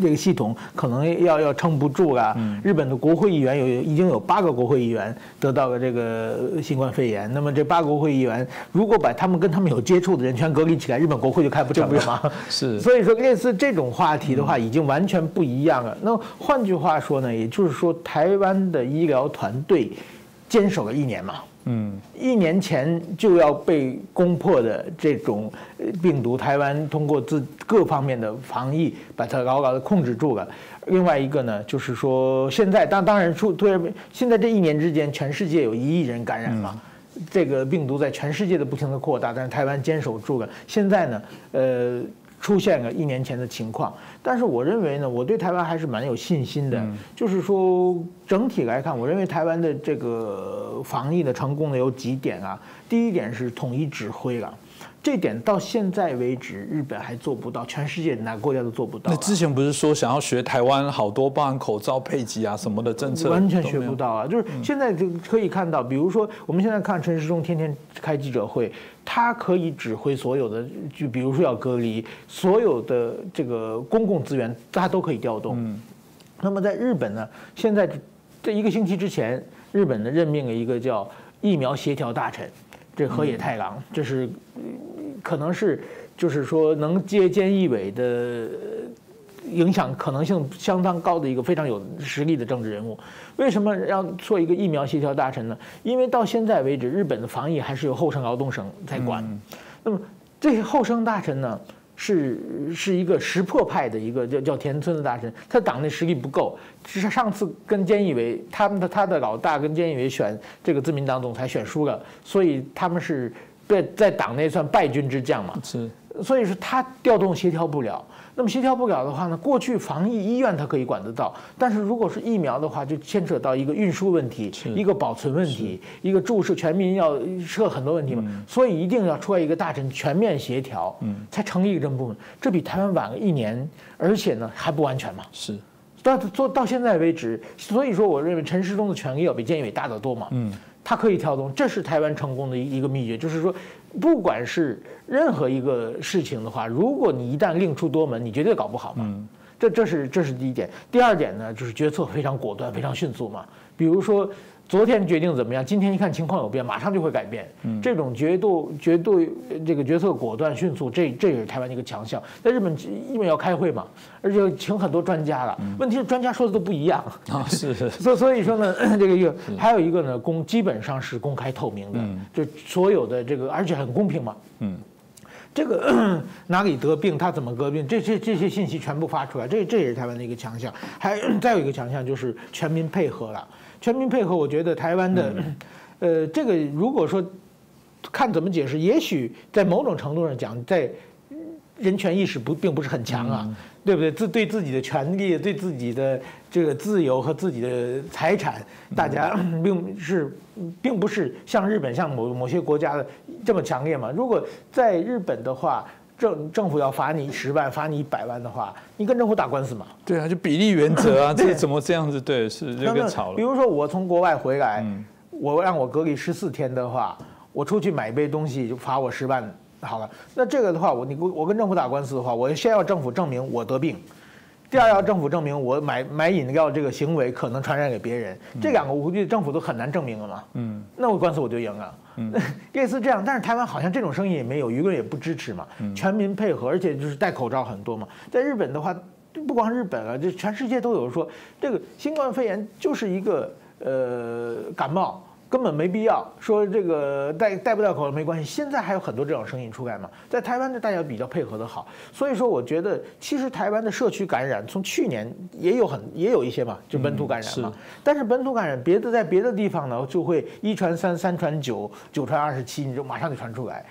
这个系统可能要要撑不住了。日本的国会议员有已经有八个国会议员得到了这个新冠肺炎，那么这八个国会议员如果把他们跟他们有接触的人全隔离起来，日本国会就开不成了吗？是，所以说类似这种话题的话，已经完全不一样了。那换句话说呢，也就是说，台湾的医疗团队坚守了一年嘛。嗯，一年前就要被攻破的这种病毒，台湾通过自各方面的防疫，把它牢牢的控制住了。另外一个呢，就是说现在当当然出突然现在这一年之间，全世界有一亿人感染嘛，这个病毒在全世界的不停的扩大，但是台湾坚守住了。现在呢，呃。出现了一年前的情况，但是我认为呢，我对台湾还是蛮有信心的。就是说，整体来看，我认为台湾的这个防疫的成功呢有几点啊。第一点是统一指挥了。这点到现在为止，日本还做不到，全世界哪个国家都做不到。那之前不是说想要学台湾好多包含口罩配给啊什么的政策，完全学不到啊！就是现在就可以看到，比如说我们现在看陈时中天天开记者会，他可以指挥所有的，就比如说要隔离，所有的这个公共资源他都可以调动。嗯。那么在日本呢，现在这一个星期之前，日本呢任命了一个叫疫苗协调大臣，这河野太郎，这是。可能是，就是说能接菅义伟的影响可能性相当高的一个非常有实力的政治人物。为什么要做一个疫苗协调大臣呢？因为到现在为止，日本的防疫还是由厚生劳动省在管。那么这些厚生大臣呢，是是一个识破派的一个叫叫田村的大臣，他党内实力不够。其实上次跟菅义伟他们的他的老大跟菅义伟选这个自民党总裁选输了，所以他们是。在在党内算败军之将嘛，是，所以说他调动协调不了。那么协调不了的话呢，过去防疫医院他可以管得到，但是如果是疫苗的话，就牵扯到一个运输问题，一个保存问题，一个注射全民要设很多问题嘛。所以一定要出来一个大臣全面协调，嗯，才成立一个政部门。这比台湾晚了一年，而且呢还不完全嘛。是，到做到现在为止，所以说我认为陈时中的权力要比建伟大得多嘛。嗯。它可以跳动，这是台湾成功的一一个秘诀，就是说，不管是任何一个事情的话，如果你一旦另出多门，你绝对搞不好嘛。这这是这是第一点。第二点呢，就是决策非常果断，非常迅速嘛。比如说。昨天决定怎么样？今天一看情况有变，马上就会改变。这种决度、决度这个决策果断、迅速，这这也是台湾的一个强项。在日本，因为要开会嘛，而且请很多专家了。问题是专家说的都不一样啊。是是。所所以说呢，这个一个还有一个呢，公基本上是公开透明的，就所有的这个，而且很公平嘛。嗯。这个 哪里得病，他怎么得病，这些这些信息全部发出来，这这也是台湾的一个强项。还再有一个强项就是全民配合了。全民配合，我觉得台湾的，呃，这个如果说看怎么解释，也许在某种程度上讲，在人权意识不并不是很强啊，对不对？自对自己的权利、对自己的这个自由和自己的财产，大家 并是并不是像日本、像某某些国家的这么强烈嘛。如果在日本的话，政政府要罚你十万，罚你一百万的话，你跟政府打官司嘛？对啊，就比例原则啊，这怎么这样子？对，是这个吵了。比如说我从国外回来，我让我隔离十四天的话，我出去买一杯东西就罚我十万。好了，那这个的话，我你我跟政府打官司的话，我先要政府证明我得病，第二要政府证明我买买饮料这个行为可能传染给别人，这两个我估计政府都很难证明了嘛。嗯，那我官司我就赢了。嗯 类似这样，但是台湾好像这种声音也没有，舆论也不支持嘛。全民配合，而且就是戴口罩很多嘛。在日本的话，不光日本啊，就全世界都有说，这个新冠肺炎就是一个呃感冒。根本没必要说这个戴戴不戴口罩没关系。现在还有很多这种声音出来嘛，在台湾的大家比较配合的好，所以说我觉得其实台湾的社区感染从去年也有很也有一些嘛，就本土感染嘛。但是本土感染别的在别的地方呢就会一传三三传九九传二十七，你就马上就传出来。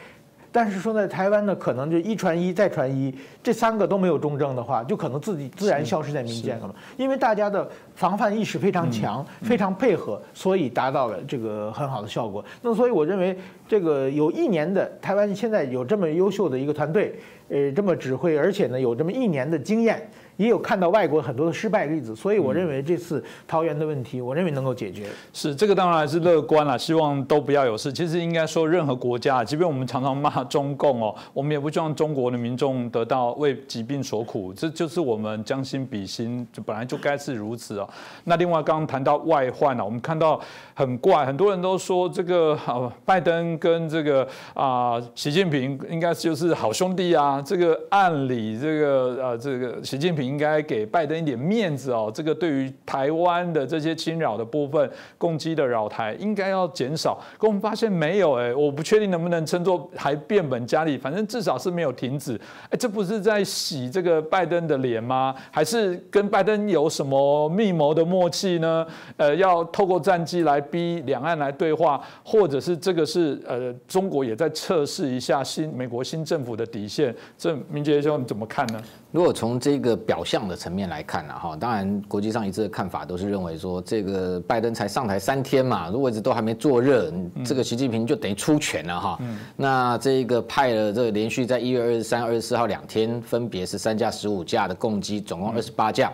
但是说在台湾呢，可能就一传一再传一，这三个都没有中症的话，就可能自己自然消失在民间了嘛。因为大家的防范意识非常强，非常配合，所以达到了这个很好的效果。那所以我认为，这个有一年的台湾现在有这么优秀的一个团队，呃，这么指挥，而且呢有这么一年的经验。也有看到外国很多的失败例子，所以我认为这次桃园的问题，我认为能够解决。是这个当然是乐观了，希望都不要有事。其实应该说，任何国家，即便我们常常骂中共哦，我们也不希望中国的民众得到为疾病所苦，这就是我们将心比心，就本来就该是如此哦。那另外刚刚谈到外患了，我们看到很怪，很多人都说这个啊，拜登跟这个啊习近平应该就是好兄弟啊。这个按理这个呃这个习近平应该给拜登一点面子哦。这个对于台湾的这些侵扰的部分，攻击的扰台应该要减少。可我们发现没有哎，我不确定能不能称作还变本加厉，反正至少是没有停止。哎，这不是在洗这个拜登的脸吗？还是跟拜登有什么密谋的默契呢？呃，要透过战机来逼两岸来对话，或者是这个是呃中国也在测试一下新美国新政府的底线？这明杰兄你怎么看呢？如果从这个表象的层面来看呢，哈，当然国际上一致的看法都是认为说，这个拜登才上台三天嘛，如果一直都还没坐热，这个习近平就等于出拳了哈。那这个派了这个连续在一月二十三、二十四号两天，分别是三架十五架的共机，总共二十八架。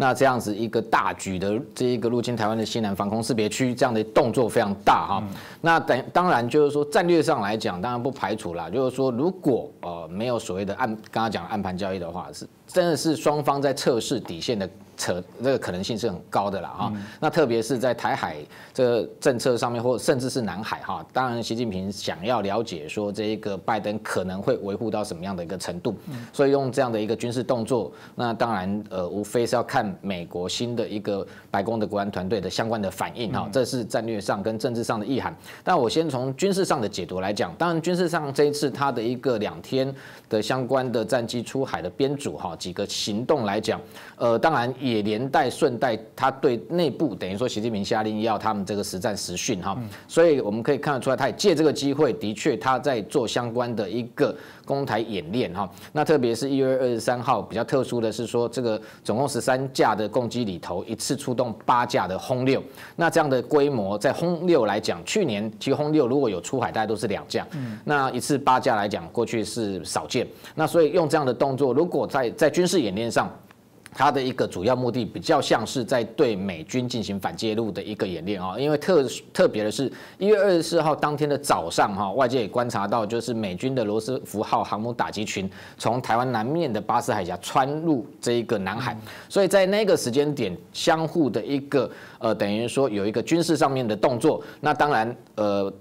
那这样子一个大举的这一个入侵台湾的西南防空识别区，这样的动作非常大哈。那等当然就是说战略上来讲，当然不排除啦，就是说如果呃没有所谓的暗刚刚讲暗盘交易的话，是真的是双方在测试底线的。扯这个可能性是很高的了啊，那特别是在台海这个政策上面，或甚至是南海哈，当然习近平想要了解说这一个拜登可能会维护到什么样的一个程度，所以用这样的一个军事动作，那当然呃无非是要看美国新的一个白宫的国安团队的相关的反应哈，这是战略上跟政治上的意涵。但我先从军事上的解读来讲，当然军事上这一次他的一个两天的相关的战机出海的编组哈几个行动来讲，呃当然也连带顺带，他对内部等于说，习近平下令要他们这个实战实训哈，所以我们可以看得出来，他也借这个机会，的确他在做相关的一个攻台演练哈。那特别是一月二十三号比较特殊的是说，这个总共十三架的攻击里头，一次出动八架的轰六，那这样的规模，在轰六来讲，去年其实轰六如果有出海，大概都是两架，那一次八架来讲，过去是少见。那所以用这样的动作，如果在在军事演练上，它的一个主要目的比较像是在对美军进行反介入的一个演练啊，因为特特别的是，一月二十四号当天的早上哈，外界也观察到，就是美军的罗斯福号航母打击群从台湾南面的巴士海峡穿入这一个南海，所以在那个时间点相互的一个呃，等于说有一个军事上面的动作，那当然呃。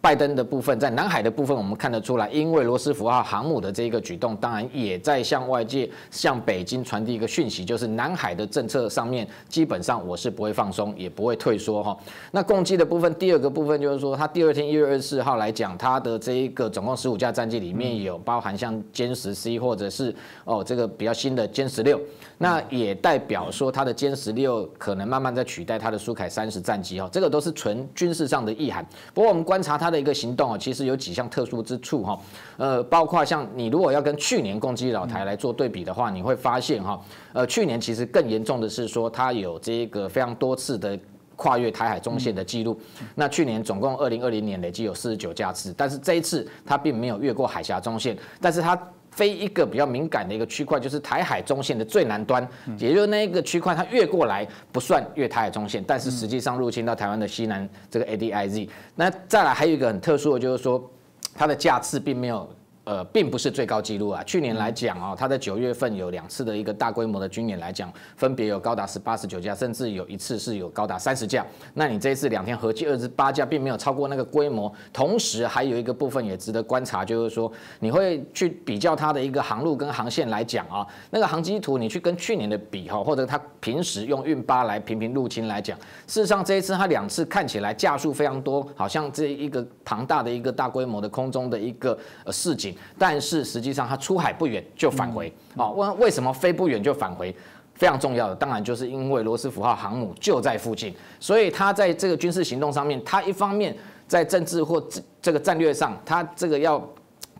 拜登的部分，在南海的部分，我们看得出来，因为罗斯福号航母的这一个举动，当然也在向外界、向北京传递一个讯息，就是南海的政策上面，基本上我是不会放松，也不会退缩哈。那攻击的部分，第二个部分就是说，他第二天一月二十四号来讲，他的这一个总共十五架战机里面有包含像歼十 C 或者是哦这个比较新的歼十六。那也代表说，他的歼十六可能慢慢在取代他的苏凯三十战机哦，这个都是纯军事上的意涵。不过我们观察他的一个行动哦，其实有几项特殊之处哈，呃，包括像你如果要跟去年攻击老台来做对比的话，你会发现哈，呃，去年其实更严重的是说它有这个非常多次的跨越台海中线的记录。那去年总共二零二零年累计有四十九架次，但是这一次它并没有越过海峡中线，但是它。非一个比较敏感的一个区块，就是台海中线的最南端，也就是那个区块，它越过来不算越台海中线，但是实际上入侵到台湾的西南这个 ADIZ。那再来还有一个很特殊的，就是说它的架次并没有。呃，并不是最高纪录啊。去年来讲哦，它在九月份有两次的一个大规模的军演来讲，分别有高达十八十九架，甚至有一次是有高达三十架。那你这一次两天合计二十八架，并没有超过那个规模。同时还有一个部分也值得观察，就是说你会去比较它的一个航路跟航线来讲啊，那个航机图你去跟去年的比哈，或者它平时用运八来频频入侵来讲，事实上这一次它两次看起来架数非常多，好像这一个庞大的一个大规模的空中的一个呃示警。但是实际上，它出海不远就返回哦。问为什么飞不远就返回？非常重要的，当然就是因为罗斯福号航母就在附近，所以它在这个军事行动上面，它一方面在政治或这这个战略上，它这个要。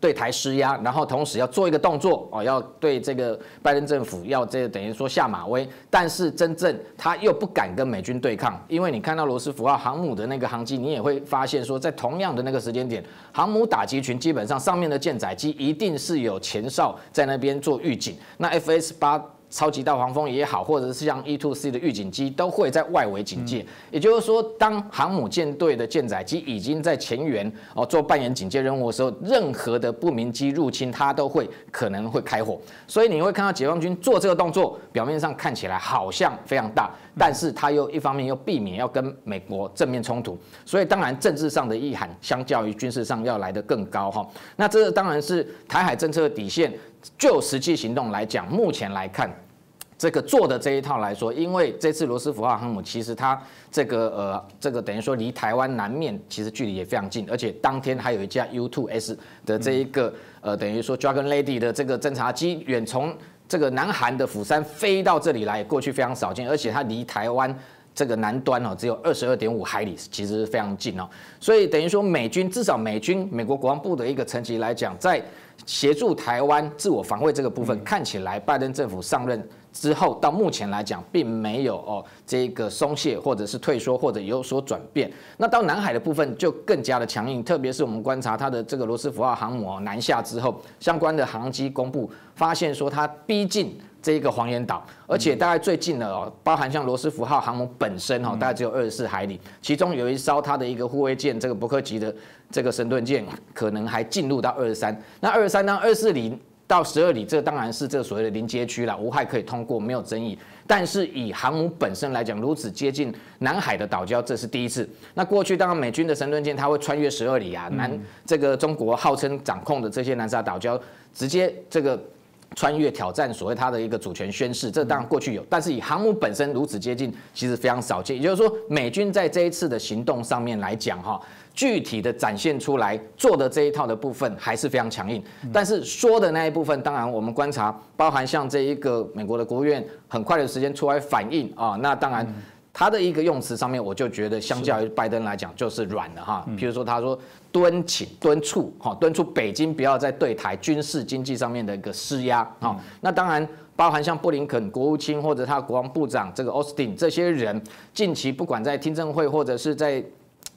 对台施压，然后同时要做一个动作哦，要对这个拜登政府要这等于说下马威，但是真正他又不敢跟美军对抗，因为你看到罗斯福号航母的那个航机，你也会发现说，在同样的那个时间点，航母打击群基本上上面的舰载机一定是有前哨在那边做预警，那 F S 八。超级大黄蜂也好，或者是像 E-2C 的预警机，都会在外围警戒。也就是说，当航母舰队的舰载机已经在前缘哦做扮演警戒任务的时候，任何的不明机入侵，它都会可能会开火。所以你会看到解放军做这个动作，表面上看起来好像非常大，但是它又一方面又避免要跟美国正面冲突，所以当然政治上的意涵相较于军事上要来得更高哈。那这当然是台海政策的底线。就实际行动来讲，目前来看，这个做的这一套来说，因为这次罗斯福号航母其实它这个呃这个等于说离台湾南面其实距离也非常近，而且当天还有一架 U2S 的这一个呃等于说 Dragon Lady 的这个侦察机远从这个南韩的釜山飞到这里来，过去非常少见，而且它离台湾这个南端哦只有二十二点五海里，其实非常近哦，所以等于说美军至少美军美国国防部的一个层级来讲，在协助台湾自我防卫这个部分，看起来拜登政府上任之后，到目前来讲，并没有哦这个松懈，或者是退缩，或者有所转变。那到南海的部分就更加的强硬，特别是我们观察它的这个罗斯福号航母南下之后，相关的航机公布，发现说它逼近。这一个黄岩岛，而且大概最近的哦，包含像罗斯福号航母本身哦，大概只有二十四海里，其中有一艘它的一个护卫舰，这个伯克级的这个神盾舰，可能还进入到二十三。那二十三到二四里到十二里，这当然是这所谓的临街区了，无害可以通过，没有争议。但是以航母本身来讲，如此接近南海的岛礁，这是第一次。那过去当然美军的神盾舰它会穿越十二里啊，南这个中国号称掌控的这些南沙岛礁，直接这个。穿越挑战所谓它的一个主权宣誓，这当然过去有，但是以航母本身如此接近，其实非常少见。也就是说，美军在这一次的行动上面来讲，哈，具体的展现出来做的这一套的部分还是非常强硬。但是说的那一部分，当然我们观察，包含像这一个美国的国务院很快的时间出来反应啊，那当然。他的一个用词上面，我就觉得相较于拜登来讲，就是软的哈。譬如说，他说敦请、敦促，哈，敦促北京不要再对台军事、经济上面的一个施压哈。那当然包含像布林肯国务卿或者他国防部长这个奥斯汀这些人，近期不管在听证会或者是在。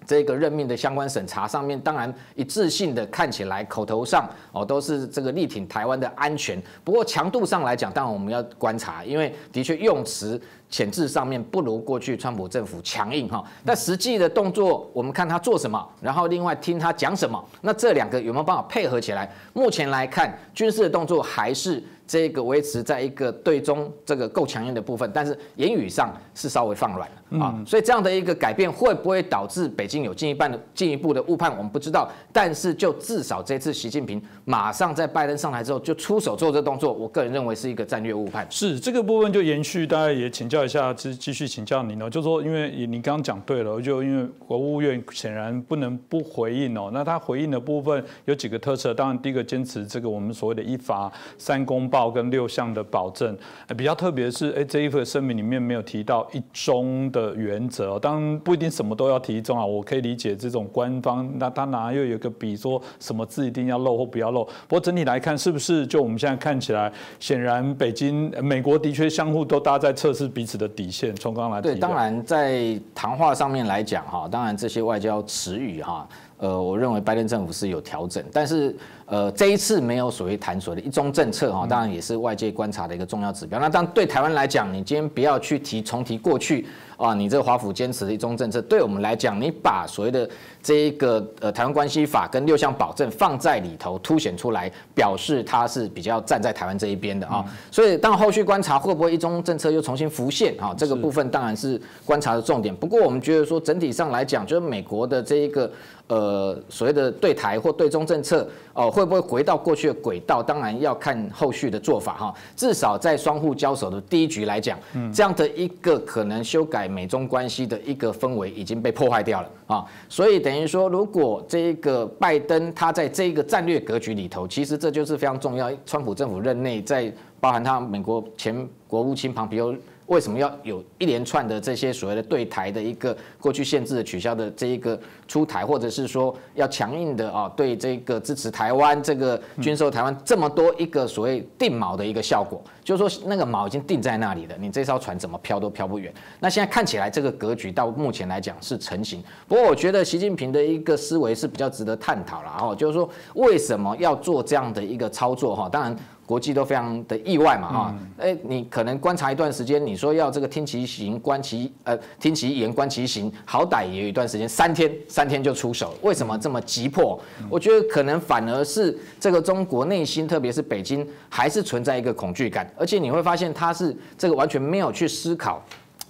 这个任命的相关审查上面，当然一致性的看起来口头上哦都是这个力挺台湾的安全，不过强度上来讲，当然我们要观察，因为的确用词潜质上面不如过去川普政府强硬哈。但实际的动作，我们看他做什么，然后另外听他讲什么，那这两个有没有办法配合起来？目前来看，军事的动作还是。这个维持在一个对中这个够强硬的部分，但是言语上是稍微放软了啊，所以这样的一个改变会不会导致北京有进一步的进一步的误判，我们不知道。但是就至少这次习近平马上在拜登上台之后就出手做这动作，我个人认为是一个战略误判。是这个部分就延续，大家也请教一下，继继续请教您哦，就说因为你刚刚讲对了，就因为国务院显然不能不回应哦，那他回应的部分有几个特色，当然第一个坚持这个我们所谓的一法三公。报跟六项的保证，比较特别的是，哎，这一份声明里面没有提到一中的原则，当然不一定什么都要提中啊，我可以理解这种官方，那他哪又有个比说什么字一定要漏或不要漏？不过整体来看，是不是就我们现在看起来，显然北京、美国的确相互都搭在测试彼此的底线。从刚刚来对，当然在谈话上面来讲哈，当然这些外交词语哈。呃，我认为拜登政府是有调整，但是呃，这一次没有所谓谈所谓的一中政策哈，当然也是外界观察的一个重要指标。那当然对台湾来讲，你今天不要去提重提过去啊，你这个华府坚持的一中政策，对我们来讲，你把所谓的这一个呃台湾关系法跟六项保证放在里头凸显出来，表示他是比较站在台湾这一边的啊。所以当后续观察会不会一中政策又重新浮现啊，这个部分当然是观察的重点。不过我们觉得说整体上来讲，就是美国的这一个。呃，所谓的对台或对中政策，哦，会不会回到过去的轨道？当然要看后续的做法哈。至少在双互交手的第一局来讲，这样的一个可能修改美中关系的一个氛围已经被破坏掉了啊。所以等等于说，如果这一个拜登他在这一个战略格局里头，其实这就是非常重要。川普政府任内，在包含他美国前国务卿庞皮欧。为什么要有一连串的这些所谓的对台的一个过去限制的取消的这一个出台，或者是说要强硬的啊对这个支持台湾这个军售台湾这么多一个所谓定锚的一个效果，就是说那个锚已经定在那里了，你这艘船怎么飘都飘不远。那现在看起来这个格局到目前来讲是成型，不过我觉得习近平的一个思维是比较值得探讨了哦，就是说为什么要做这样的一个操作哈？当然。国际都非常的意外嘛哈，哎，你可能观察一段时间，你说要这个听其行观其呃听其言观其行，好歹也有一段时间，三天三天就出手，为什么这么急迫？我觉得可能反而是这个中国内心，特别是北京，还是存在一个恐惧感，而且你会发现他是这个完全没有去思考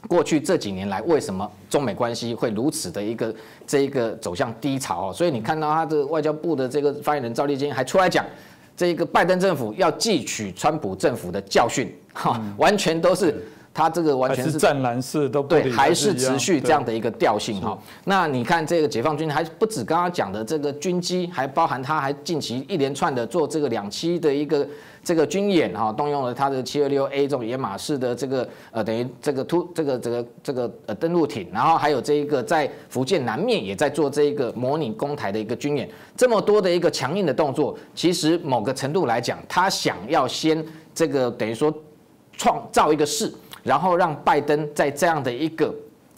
过去这几年来为什么中美关系会如此的一个这一个走向低潮哦，所以你看到他的外交部的这个发言人赵立坚还出来讲。这一个拜登政府要汲取川普政府的教训，哈，完全都是他这个完全是战蓝式都对，还是持续这样的一个调性哈。那你看这个解放军还不止刚刚讲的这个军机，还包含他还近期一连串的做这个两栖的一个。这个军演哈，动用了他的七二六 A 这种野马式的这个呃，等于这个突这个这个这个呃登陆艇，然后还有这一个在福建南面也在做这一个模拟攻台的一个军演，这么多的一个强硬的动作，其实某个程度来讲，他想要先这个等于说创造一个势，然后让拜登在这样的一个。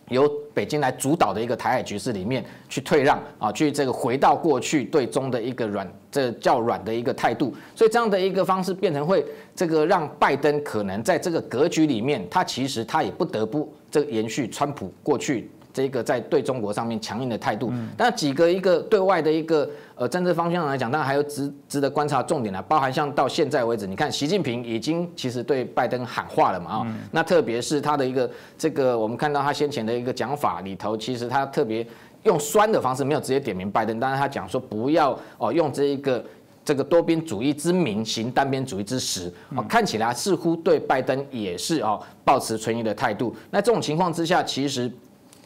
由北京来主导的一个台海局势里面去退让啊，去这个回到过去对中的一个软，这较软的一个态度，所以这样的一个方式变成会这个让拜登可能在这个格局里面，他其实他也不得不这个延续川普过去。这个在对中国上面强硬的态度，但几个一个对外的一个呃政治方向来讲，当然还有值值得观察重点呢，包含像到现在为止，你看习近平已经其实对拜登喊话了嘛啊，那特别是他的一个这个我们看到他先前的一个讲法里头，其实他特别用酸的方式，没有直接点名拜登，但是他讲说不要哦用这一个这个多边主义之名行单边主义之实，哦看起来似乎对拜登也是哦保持存疑的态度，那这种情况之下，其实。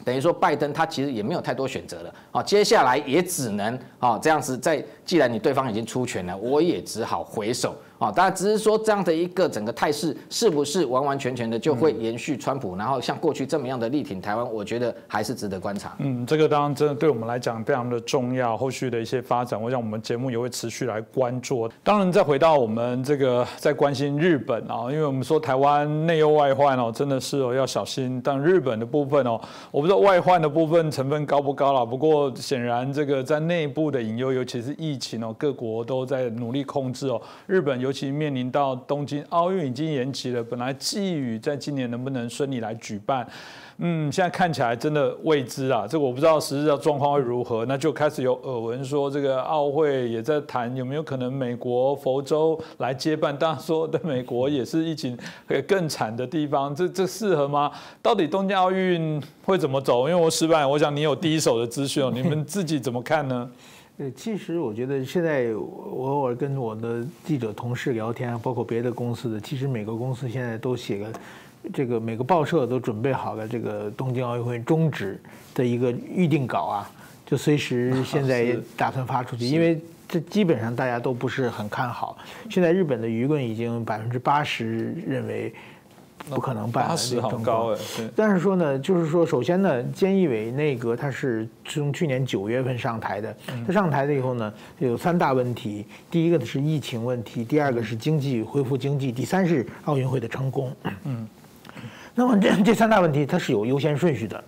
等于说，拜登他其实也没有太多选择了，啊，接下来也只能啊这样子，在既然你对方已经出拳了，我也只好回手。啊，当然只是说这样的一个整个态势，是不是完完全全的就会延续川普，然后像过去这么样的力挺台湾？我觉得还是值得观察。嗯，这个当然真的对我们来讲非常的重要。后续的一些发展，我想我们节目也会持续来关注。当然，再回到我们这个在关心日本啊，因为我们说台湾内忧外患哦，真的是哦要小心。但日本的部分哦，我不知道外患的部分成分高不高了。不过显然这个在内部的隐忧，尤其是疫情哦，各国都在努力控制哦。日本。尤其面临到东京奥运已经延期了，本来寄予在今年能不能顺利来举办，嗯，现在看起来真的未知啊。这个我不知道实质的状况会如何，那就开始有耳闻说这个奥会也在谈有没有可能美国佛州来接办。当然说的美国也是疫情更惨的地方，这这适合吗？到底东京奥运会怎么走？因为我失败，我想你有第一手的资讯哦，你们自己怎么看呢？对，其实我觉得现在我偶尔跟我的记者同事聊天，包括别的公司的，其实每个公司现在都写个这个每个报社都准备好了这个东京奥运会终止的一个预定稿啊，就随时 现在打算发出去，因为这基本上大家都不是很看好。现在日本的舆论已经百分之八十认为。不可能办八十很高哎，但是说呢，就是说，首先呢，菅义伟内阁他是从去年九月份上台的，他上台了以后呢，有三大问题，第一个呢是疫情问题，第二个是经济恢复经济，第三是奥运会的成功。嗯，那么这这三大问题它是有优先顺序的，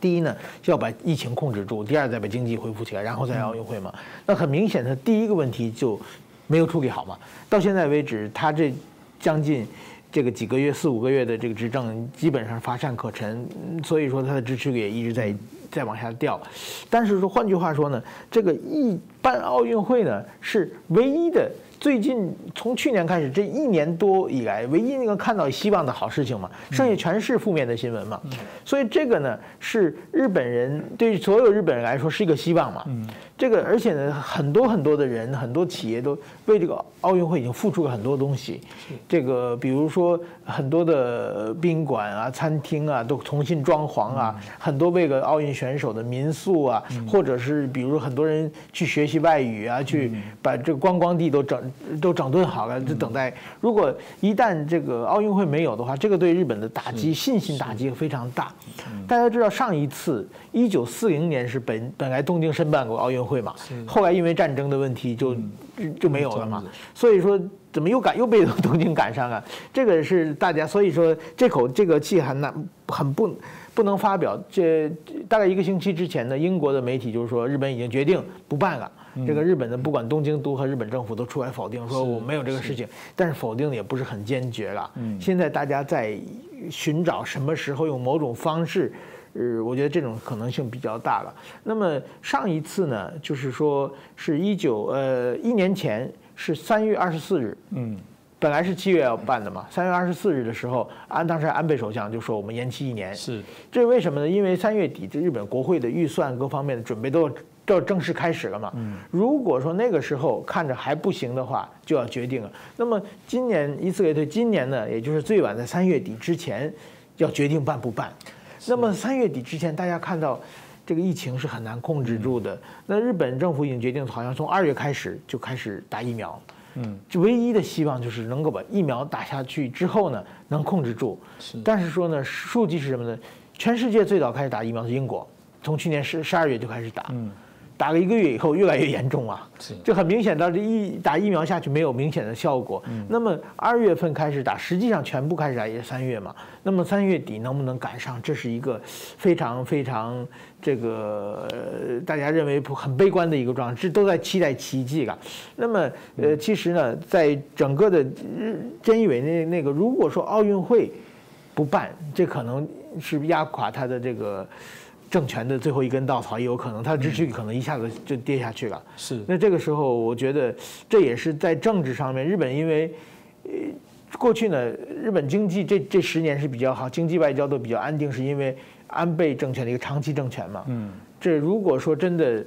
第一呢就要把疫情控制住，第二再把经济恢复起来，然后再奥运会嘛。那很明显的第一个问题就没有处理好嘛，到现在为止，他这将近。这个几个月、四五个月的这个执政，基本上乏善可陈，所以说他的支持率也一直在在往下掉。但是说换句话说呢，这个一办奥运会呢是唯一的。最近从去年开始这一年多以来，唯一那个看到希望的好事情嘛，剩下全是负面的新闻嘛。所以这个呢，是日本人对所有日本人来说是一个希望嘛。这个而且呢，很多很多的人，很多企业都为这个奥运会已经付出了很多东西。这个比如说很多的宾馆啊、餐厅啊都重新装潢啊，很多为了奥运选手的民宿啊，或者是比如很多人去学习外语啊，去把这个观光地都整。都整顿好了，就等待。如果一旦这个奥运会没有的话，这个对日本的打击、信心打击非常大。大家知道，上一次一九四零年是本本来东京申办过奥运会嘛，后来因为战争的问题就就没有了嘛。所以说，怎么又赶又被东京赶上了？这个是大家，所以说这口这个气很难很不不能发表。这大概一个星期之前呢，英国的媒体就是说，日本已经决定不办了。这个日本的不管东京都和日本政府都出来否定，说我没有这个事情，但是否定的也不是很坚决了。现在大家在寻找什么时候用某种方式，呃，我觉得这种可能性比较大了。那么上一次呢，就是说是一九呃一年前是三月二十四日，嗯。本来是七月要办的嘛，三月二十四日的时候，安当时安倍首相就说我们延期一年。是，这是为什么呢？因为三月底这日本国会的预算各方面的准备都要都要正式开始了嘛。嗯。如果说那个时候看着还不行的话，就要决定了。那么今年以此类推，今年呢，也就是最晚在三月底之前要决定办不办。那么三月底之前，大家看到这个疫情是很难控制住的。那日本政府已经决定，好像从二月开始就开始打疫苗。嗯，就唯一的希望就是能够把疫苗打下去之后呢，能控制住。是，但是说呢，数据是什么呢？全世界最早开始打疫苗是英国，从去年十十二月就开始打。嗯。打了一个月以后，越来越严重啊！就很明显，到这疫打疫苗下去没有明显的效果。那么二月份开始打，实际上全部开始打也是三月嘛。那么三月底能不能赶上，这是一个非常非常这个大家认为很悲观的一个状态，这都在期待奇迹了。那么呃，其实呢，在整个的真以为那那个，如果说奥运会不办，这可能是压垮他的这个。政权的最后一根稻草也有可能，他的支持率可能一下子就跌下去了。是，那这个时候，我觉得这也是在政治上面，日本因为，呃，过去呢，日本经济这这十年是比较好，经济外交都比较安定，是因为安倍政权的一个长期政权嘛。嗯。这如果说真的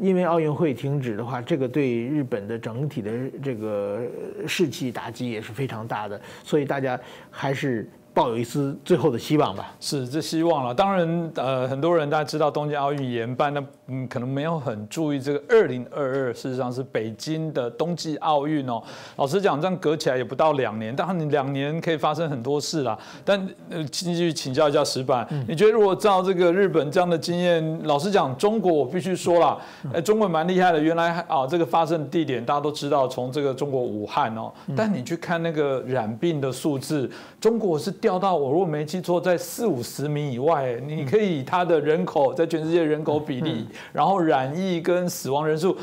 因为奥运会停止的话，这个对日本的整体的这个士气打击也是非常大的，所以大家还是。抱有一丝最后的希望吧。是，这希望了。当然，呃，很多人大家知道东京奥运延办，那嗯，可能没有很注意这个二零二二，事实上是北京的冬季奥运哦。老实讲，这样隔起来也不到两年，当然你两年可以发生很多事啦。但呃，继续请教一下石板，你觉得如果照这个日本这样的经验，老实讲，中国我必须说啦，哎，中国蛮厉害的。原来啊，这个发生地点大家都知道，从这个中国武汉哦。但你去看那个染病的数字，中国是。掉到我如果没记错，在四五十名以外，你可以它的人口在全世界人口比例，然后染疫跟死亡人数，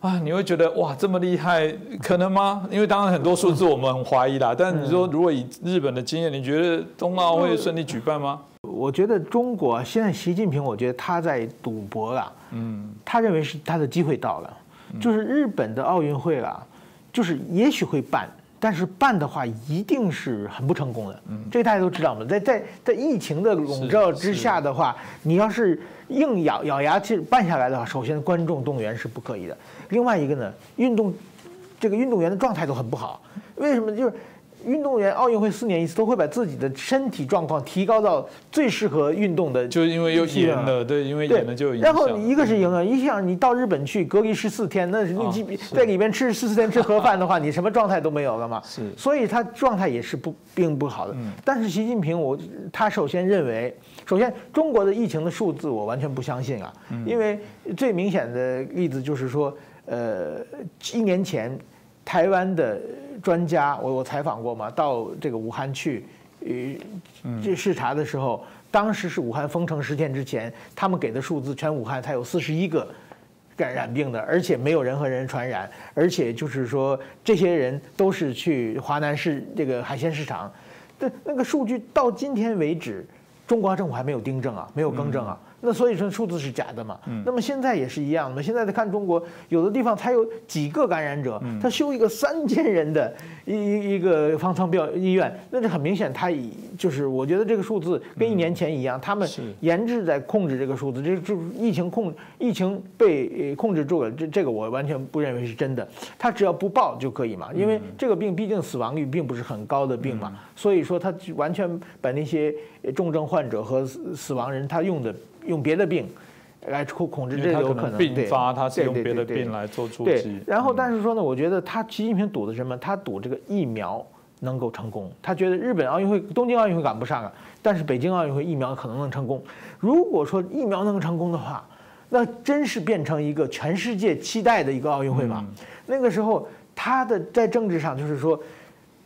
啊，你会觉得哇这么厉害，可能吗？因为当然很多数字我们很怀疑啦。但你说如果以日本的经验，你觉得冬奥会顺利举办吗？我觉得中国现在习近平，我觉得他在赌博了。嗯，他认为是他的机会到了，就是日本的奥运会啦，就是也许会办。但是办的话一定是很不成功的，嗯，这个大家都知道嘛。在在在疫情的笼罩之下的话，你要是硬咬咬牙去办下来的话，首先观众动员是不可以的。另外一个呢，运动这个运动员的状态都很不好，为什么？就是。运动员奥运会四年一次，都会把自己的身体状况提高到最适合运动的。就因为有演了，对，因为演了就。然后一个是赢了，一想你到日本去隔离十四天，那你在里边吃十四天吃盒饭的话，你什么状态都没有了嘛。是。所以他状态也是不并不好的。嗯。但是习近平，我他首先认为，首先中国的疫情的数字我完全不相信啊，因为最明显的例子就是说，呃，一年前台湾的。专家，我我采访过嘛，到这个武汉去，呃，这视察的时候，当时是武汉封城十天之前，他们给的数字，全武汉才有四十一个感染病的，而且没有人和人传染，而且就是说，这些人都是去华南市这个海鲜市场，那那个数据到今天为止，中国政府还没有订正啊，没有更正啊。那所以说数字是假的嘛？那么现在也是一样的嘛？现在在看中国，有的地方才有几个感染者，他修一个三千人的一一个方舱标医院，那这很明显，他以就是我觉得这个数字跟一年前一样，他们研制在控制这个数字，这这疫情控疫情被控制住了，这这个我完全不认为是真的。他只要不报就可以嘛，因为这个病毕竟死亡率并不是很高的病嘛，所以说他完全把那些重症患者和死亡人他用的。用别的病来控控制，这有可能并发，他是用别的病来做助剂。然后，但是说呢，我觉得他习近平赌的什么？他赌这个疫苗能够成功。他觉得日本奥运会、东京奥运会赶不上啊，但是北京奥运会疫苗可能能成功。如果说疫苗能成功的话，那真是变成一个全世界期待的一个奥运会嘛？那个时候，他的在政治上就是说，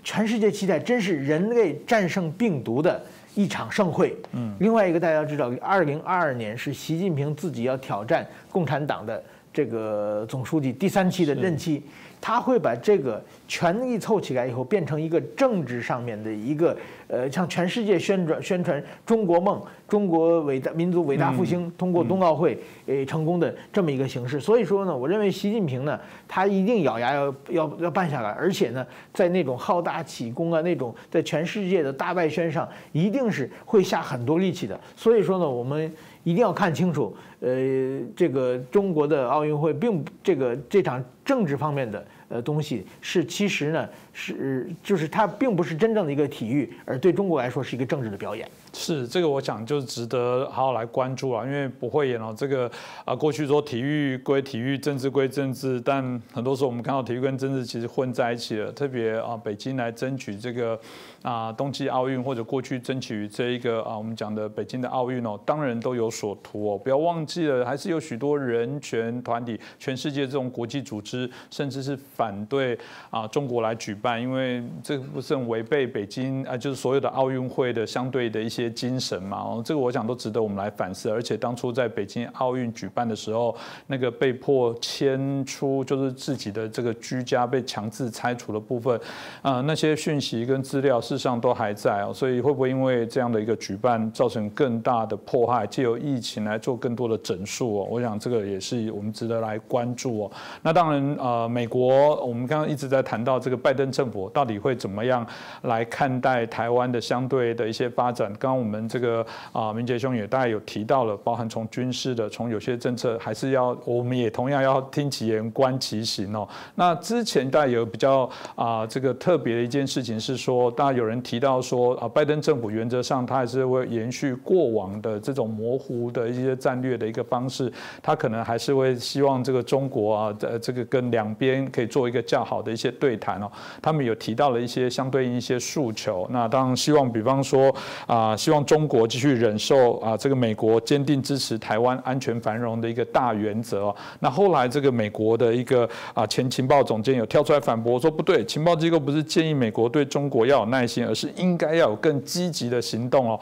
全世界期待真是人类战胜病毒的。一场盛会。嗯，另外一个大家要知道，二零二二年是习近平自己要挑战共产党的这。这个总书记第三期的任期，他会把这个权力凑起来以后，变成一个政治上面的一个呃，向全世界宣传宣传中国梦、中国伟大民族伟大复兴，通过冬奥会诶成功的这么一个形式。所以说呢，我认为习近平呢，他一定咬牙要要要办下来，而且呢，在那种好大喜功啊，那种在全世界的大外宣上，一定是会下很多力气的。所以说呢，我们。一定要看清楚，呃，这个中国的奥运会并这个这场政治方面的呃东西是其实呢是就是它并不是真正的一个体育，而对中国来说是一个政治的表演。是这个，我想就值得好好来关注啊，因为不会演哦。这个啊，过去说体育归体育，政治归政治，但很多时候我们看到体育跟政治其实混在一起了。特别啊，北京来争取这个啊冬季奥运，或者过去争取这一个啊我们讲的北京的奥运哦，当然都有所图哦。不要忘记了，还是有许多人权团体、全世界这种国际组织，甚至是反对啊中国来举办，因为这不是很违背北京啊，就是所有的奥运会的相对的一些。精神嘛，哦，这个我想都值得我们来反思。而且当初在北京奥运举办的时候，那个被迫迁出，就是自己的这个居家被强制拆除的部分，啊，那些讯息跟资料事实上都还在哦。所以会不会因为这样的一个举办，造成更大的迫害，借由疫情来做更多的整数哦？我想这个也是我们值得来关注哦。那当然，呃，美国我们刚刚一直在谈到这个拜登政府到底会怎么样来看待台湾的相对的一些发展。刚刚我们这个啊，明杰兄也大概有提到了，包含从军事的，从有些政策，还是要我们也同样要听其言观其行哦。那之前大家有比较啊，这个特别的一件事情是说，大家有人提到说啊，拜登政府原则上他还是会延续过往的这种模糊的一些战略的一个方式，他可能还是会希望这个中国啊，呃，这个跟两边可以做一个较好的一些对谈哦。他们有提到了一些相对应一些诉求，那当然希望比方说啊。希望中国继续忍受啊，这个美国坚定支持台湾安全繁荣的一个大原则。那后来这个美国的一个啊前情报总监有跳出来反驳说，不对，情报机构不是建议美国对中国要有耐心，而是应该要有更积极的行动哦。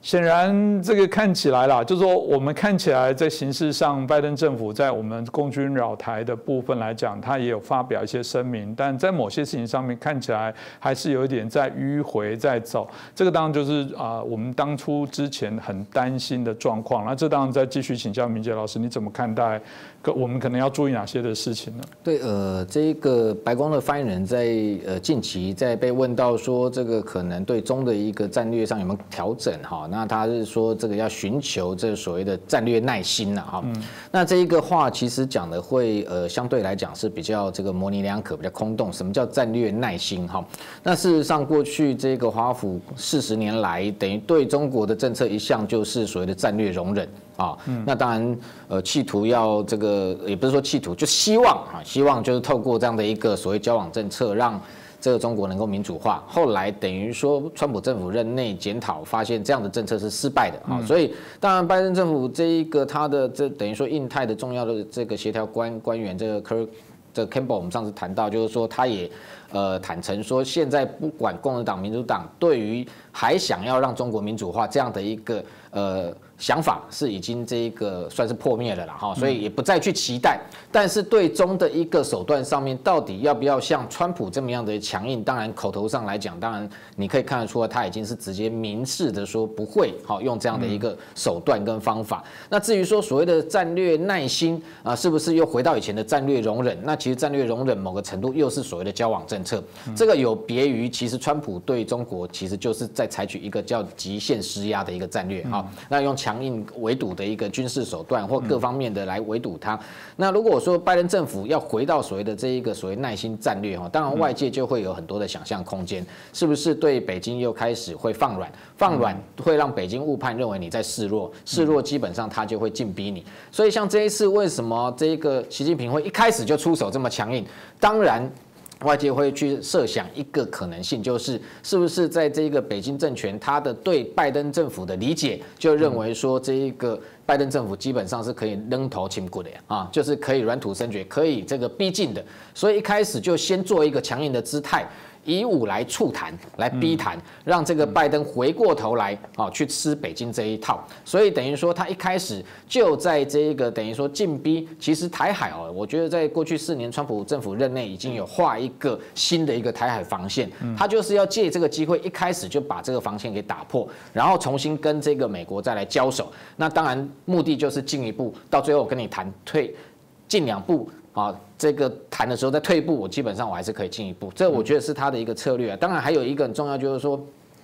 显然，这个看起来啦，就是说，我们看起来在形式上，拜登政府在我们共军扰台的部分来讲，他也有发表一些声明，但在某些事情上面看起来还是有一点在迂回在走。这个当然就是啊，我们当初之前很担心的状况。那这当然再继续请教明杰老师，你怎么看待？可我们可能要注意哪些的事情呢？对，呃，这一个白宫的发言人，在呃近期在被问到说这个可能对中的一个战略上有没有调整哈？那他是说这个要寻求这所谓的战略耐心了哈。那这一个话其实讲的会呃相对来讲是比较这个模棱两可，比较空洞。什么叫战略耐心哈？那事实上过去这个华府四十年来，等于对中国的政策一向就是所谓的战略容忍。啊，那当然，呃，企图要这个，也不是说企图，就希望啊，希望就是透过这样的一个所谓交往政策，让这个中国能够民主化。后来等于说，川普政府任内检讨，发现这样的政策是失败的啊。所以，当然，拜登政府这一个他的这等于说印太的重要的这个协调官官员，这个科这 Campbell，我们上次谈到，就是说他也呃坦诚说，现在不管共和党、民主党，对于还想要让中国民主化这样的一个呃。想法是已经这一个算是破灭了啦，哈，所以也不再去期待。但是对中的一个手段上面，到底要不要像川普这么样的强硬？当然口头上来讲，当然你可以看得出来，他已经是直接明示的说不会好用这样的一个手段跟方法。那至于说所谓的战略耐心啊，是不是又回到以前的战略容忍？那其实战略容忍某个程度又是所谓的交往政策。这个有别于其实川普对中国其实就是在采取一个叫极限施压的一个战略啊，那用强。强硬围堵的一个军事手段，或各方面的来围堵它。那如果说拜登政府要回到所谓的这一个所谓耐心战略哈，当然外界就会有很多的想象空间，是不是对北京又开始会放软？放软会让北京误判认为你在示弱，示弱基本上他就会进逼你。所以像这一次为什么这一个习近平会一开始就出手这么强硬？当然。外界会去设想一个可能性，就是是不是在这个北京政权，他的对拜登政府的理解，就认为说这一个。拜登政府基本上是可以扔头轻骨的呀，啊，就是可以软土生绝，可以这个逼近的，所以一开始就先做一个强硬的姿态，以武来促谈，来逼谈，让这个拜登回过头来啊去吃北京这一套。所以等于说他一开始就在这个等于说进逼，其实台海哦，我觉得在过去四年川普政府任内已经有画一个新的一个台海防线，他就是要借这个机会一开始就把这个防线给打破，然后重新跟这个美国再来交手。那当然目的就是进一步到最后跟你谈退进两步。啊，这个谈的时候再退一步，我基本上我还是可以进一步，这我觉得是他的一个策略。当然还有一个很重要，就是说，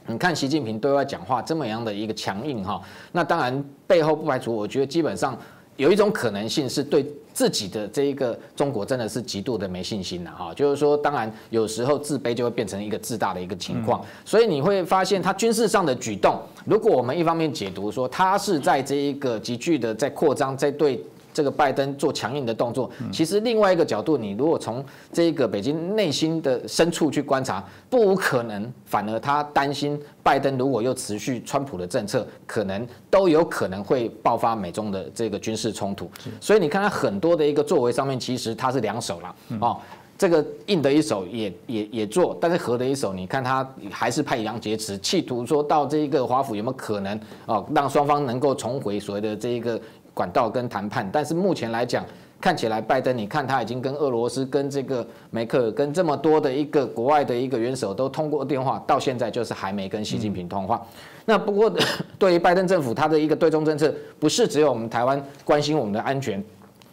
你看习近平对外讲话这么样的一个强硬哈，那当然背后不排除，我觉得基本上有一种可能性是对自己的这一个中国真的是极度的没信心了哈。就是说，当然有时候自卑就会变成一个自大的一个情况，所以你会发现他军事上的举动，如果我们一方面解读说他是在这一个急剧的在扩张，在对。这个拜登做强硬的动作，其实另外一个角度，你如果从这个北京内心的深处去观察，不无可能，反而他担心拜登如果又持续川普的政策，可能都有可能会爆发美中的这个军事冲突。所以你看他很多的一个作为上面，其实他是两手了哦，这个硬的一手也也也做，但是合的一手，你看他还是派杨洁篪，企图说到这一个华府有没有可能哦，让双方能够重回所谓的这一个。管道跟谈判，但是目前来讲，看起来拜登，你看他已经跟俄罗斯、跟这个梅克尔、跟这么多的一个国外的一个元首都通过电话，到现在就是还没跟习近平通话。那不过 对于拜登政府，他的一个对中政策，不是只有我们台湾关心我们的安全。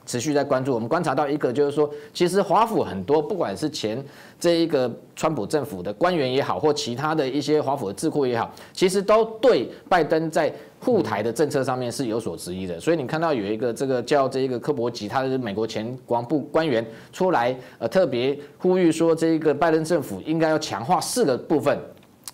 持续在关注，我们观察到一个就是说，其实华府很多，不管是前这一个川普政府的官员也好，或其他的一些华府的智库也好，其实都对拜登在护台的政策上面是有所质疑的。所以你看到有一个这个叫这一个科伯吉，他是美国前国防部官员出来，呃，特别呼吁说，这一个拜登政府应该要强化四个部分。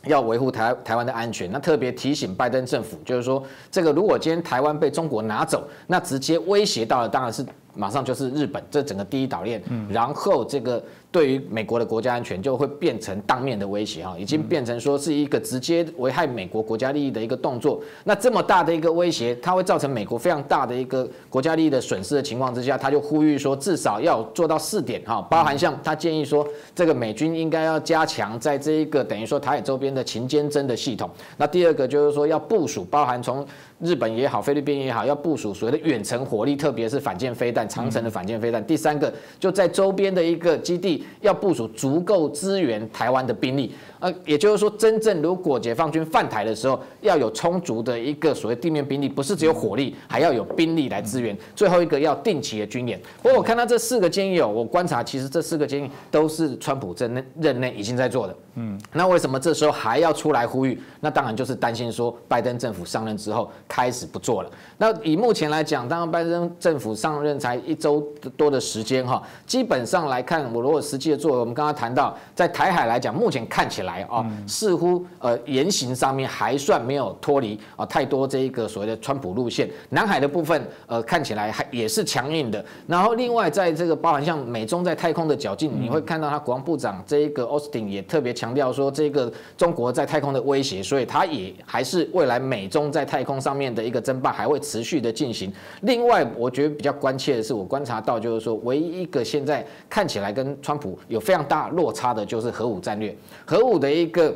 要维护台台湾的安全，那特别提醒拜登政府，就是说，这个如果今天台湾被中国拿走，那直接威胁到的当然是马上就是日本这整个第一岛链，然后这个。对于美国的国家安全就会变成当面的威胁哈，已经变成说是一个直接危害美国国家利益的一个动作。那这么大的一个威胁，它会造成美国非常大的一个国家利益的损失的情况之下，他就呼吁说至少要做到四点哈，包含像他建议说，这个美军应该要加强在这一个等于说台海周边的勤监侦的系统。那第二个就是说要部署，包含从日本也好，菲律宾也好，要部署所谓的远程火力，特别是反舰飞弹、长城的反舰飞弹。第三个就在周边的一个基地。要部署足够支援台湾的兵力。呃，也就是说，真正如果解放军犯台的时候，要有充足的一个所谓地面兵力，不是只有火力，还要有兵力来支援。最后一个要定期的军演。不过我看到这四个建议哦，我观察其实这四个建议都是川普任内任内已经在做的。嗯，那为什么这时候还要出来呼吁？那当然就是担心说拜登政府上任之后开始不做了。那以目前来讲，当然拜登政府上任才一周多的时间哈，基本上来看，我如果实际的做，我们刚刚谈到在台海来讲，目前看起来。啊，似乎呃言行上面还算没有脱离啊太多这一个所谓的川普路线。南海的部分呃看起来还也是强硬的。然后另外在这个包含像美中在太空的较劲，你会看到他国防部长这一个 Austin 也特别强调说这个中国在太空的威胁，所以他也还是未来美中在太空上面的一个争霸还会持续的进行。另外我觉得比较关切的是，我观察到就是说唯一一个现在看起来跟川普有非常大落差的就是核武战略，核武。的一个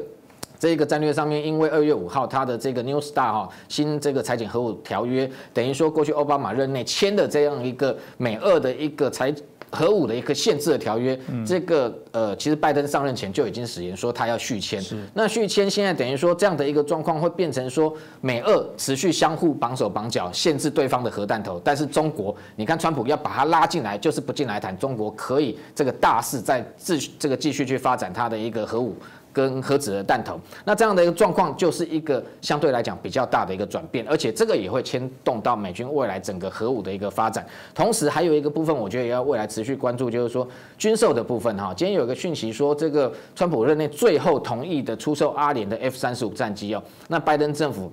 这个战略上面，因为二月五号他的这个 New Star 哈新这个裁减核武条约，等于说过去奥巴马任内签的这样一个美俄的一个裁核武的一个限制的条约，这个呃其实拜登上任前就已经誓言说他要续签。那续签现在等于说这样的一个状况会变成说美俄持续相互绑手绑脚，限制对方的核弹头。但是中国，你看川普要把它拉进来，就是不进来谈，中国可以这个大势在自这个继续去发展它的一个核武。跟核子的弹头，那这样的一个状况就是一个相对来讲比较大的一个转变，而且这个也会牵动到美军未来整个核武的一个发展。同时还有一个部分，我觉得也要未来持续关注，就是说军售的部分哈。今天有一个讯息说，这个川普任内最后同意的出售阿联的 F 三十五战机哦，那拜登政府。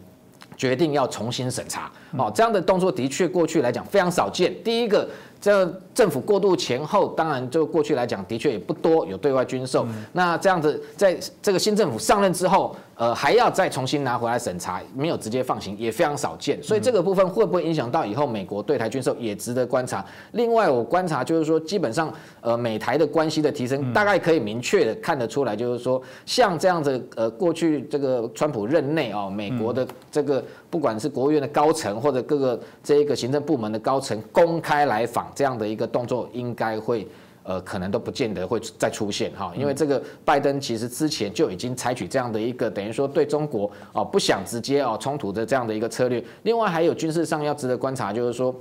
决定要重新审查，哦，这样的动作的确过去来讲非常少见。第一个，这政府过渡前后，当然就过去来讲，的确也不多有对外军售。那这样子，在这个新政府上任之后，呃，还要再重新拿回来审查，没有直接放行，也非常少见。所以这个部分会不会影响到以后美国对台军售，也值得观察。另外，我观察就是说，基本上，呃，美台的关系的提升，大概可以明确的看得出来，就是说，像这样子，呃，过去这个川普任内啊，美国的这个不管是国务院的高层或者各个这一个行政部门的高层公开来访这样的一个动作，应该会。呃，可能都不见得会再出现哈，因为这个拜登其实之前就已经采取这样的一个等于说对中国哦不想直接哦冲突的这样的一个策略。另外还有军事上要值得观察，就是说。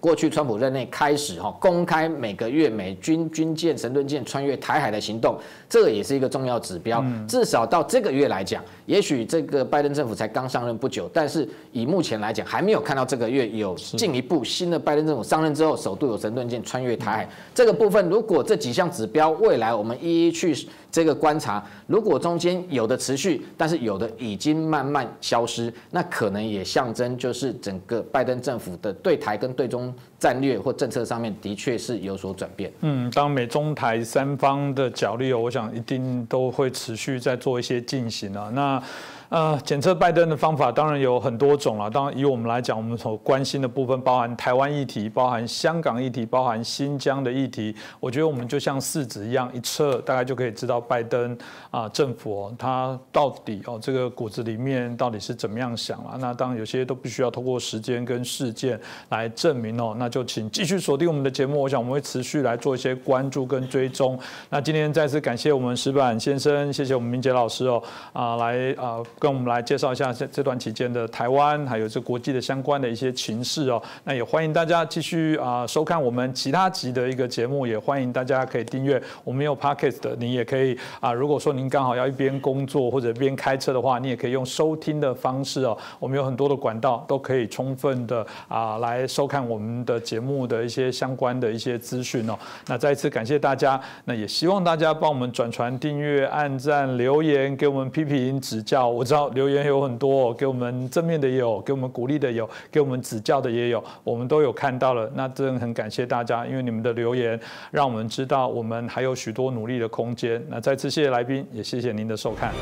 过去川普任内开始哈，公开每个月美军军舰、神盾舰穿越台海的行动，这个也是一个重要指标。至少到这个月来讲，也许这个拜登政府才刚上任不久，但是以目前来讲，还没有看到这个月有进一步新的拜登政府上任之后，首度有神盾舰穿越台海这个部分。如果这几项指标未来我们一一去。这个观察，如果中间有的持续，但是有的已经慢慢消失，那可能也象征就是整个拜登政府的对台跟对中战略或政策上面的确是有所转变。嗯，当美中台三方的角力，我想一定都会持续在做一些进行啊。那。呃，检测拜登的方法当然有很多种了。当然，以我们来讲，我们所关心的部分包含台湾议题、包含香港议题、包含新疆的议题。我觉得我们就像四子一样，一测大概就可以知道拜登啊政府哦，他到底哦这个骨子里面到底是怎么样想啊。那当然有些都必须要通过时间跟事件来证明哦。那就请继续锁定我们的节目，我想我们会持续来做一些关注跟追踪。那今天再次感谢我们石板先生，谢谢我们明杰老师哦啊来啊。跟我们来介绍一下这这段期间的台湾，还有这国际的相关的一些情势哦。那也欢迎大家继续啊收看我们其他集的一个节目，也欢迎大家可以订阅我们有 podcast 的，你也可以啊。如果说您刚好要一边工作或者一边开车的话，你也可以用收听的方式哦。我们有很多的管道都可以充分的啊来收看我们的节目的一些相关的一些资讯哦。那再一次感谢大家，那也希望大家帮我们转传、订阅、按赞、留言，给我们批评指教。我。知道留言有很多，给我们正面的也有，给我们鼓励的有，给我们指教的也有，我们都有看到了。那真的很感谢大家，因为你们的留言让我们知道我们还有许多努力的空间。那再次谢谢来宾，也谢谢您的收看。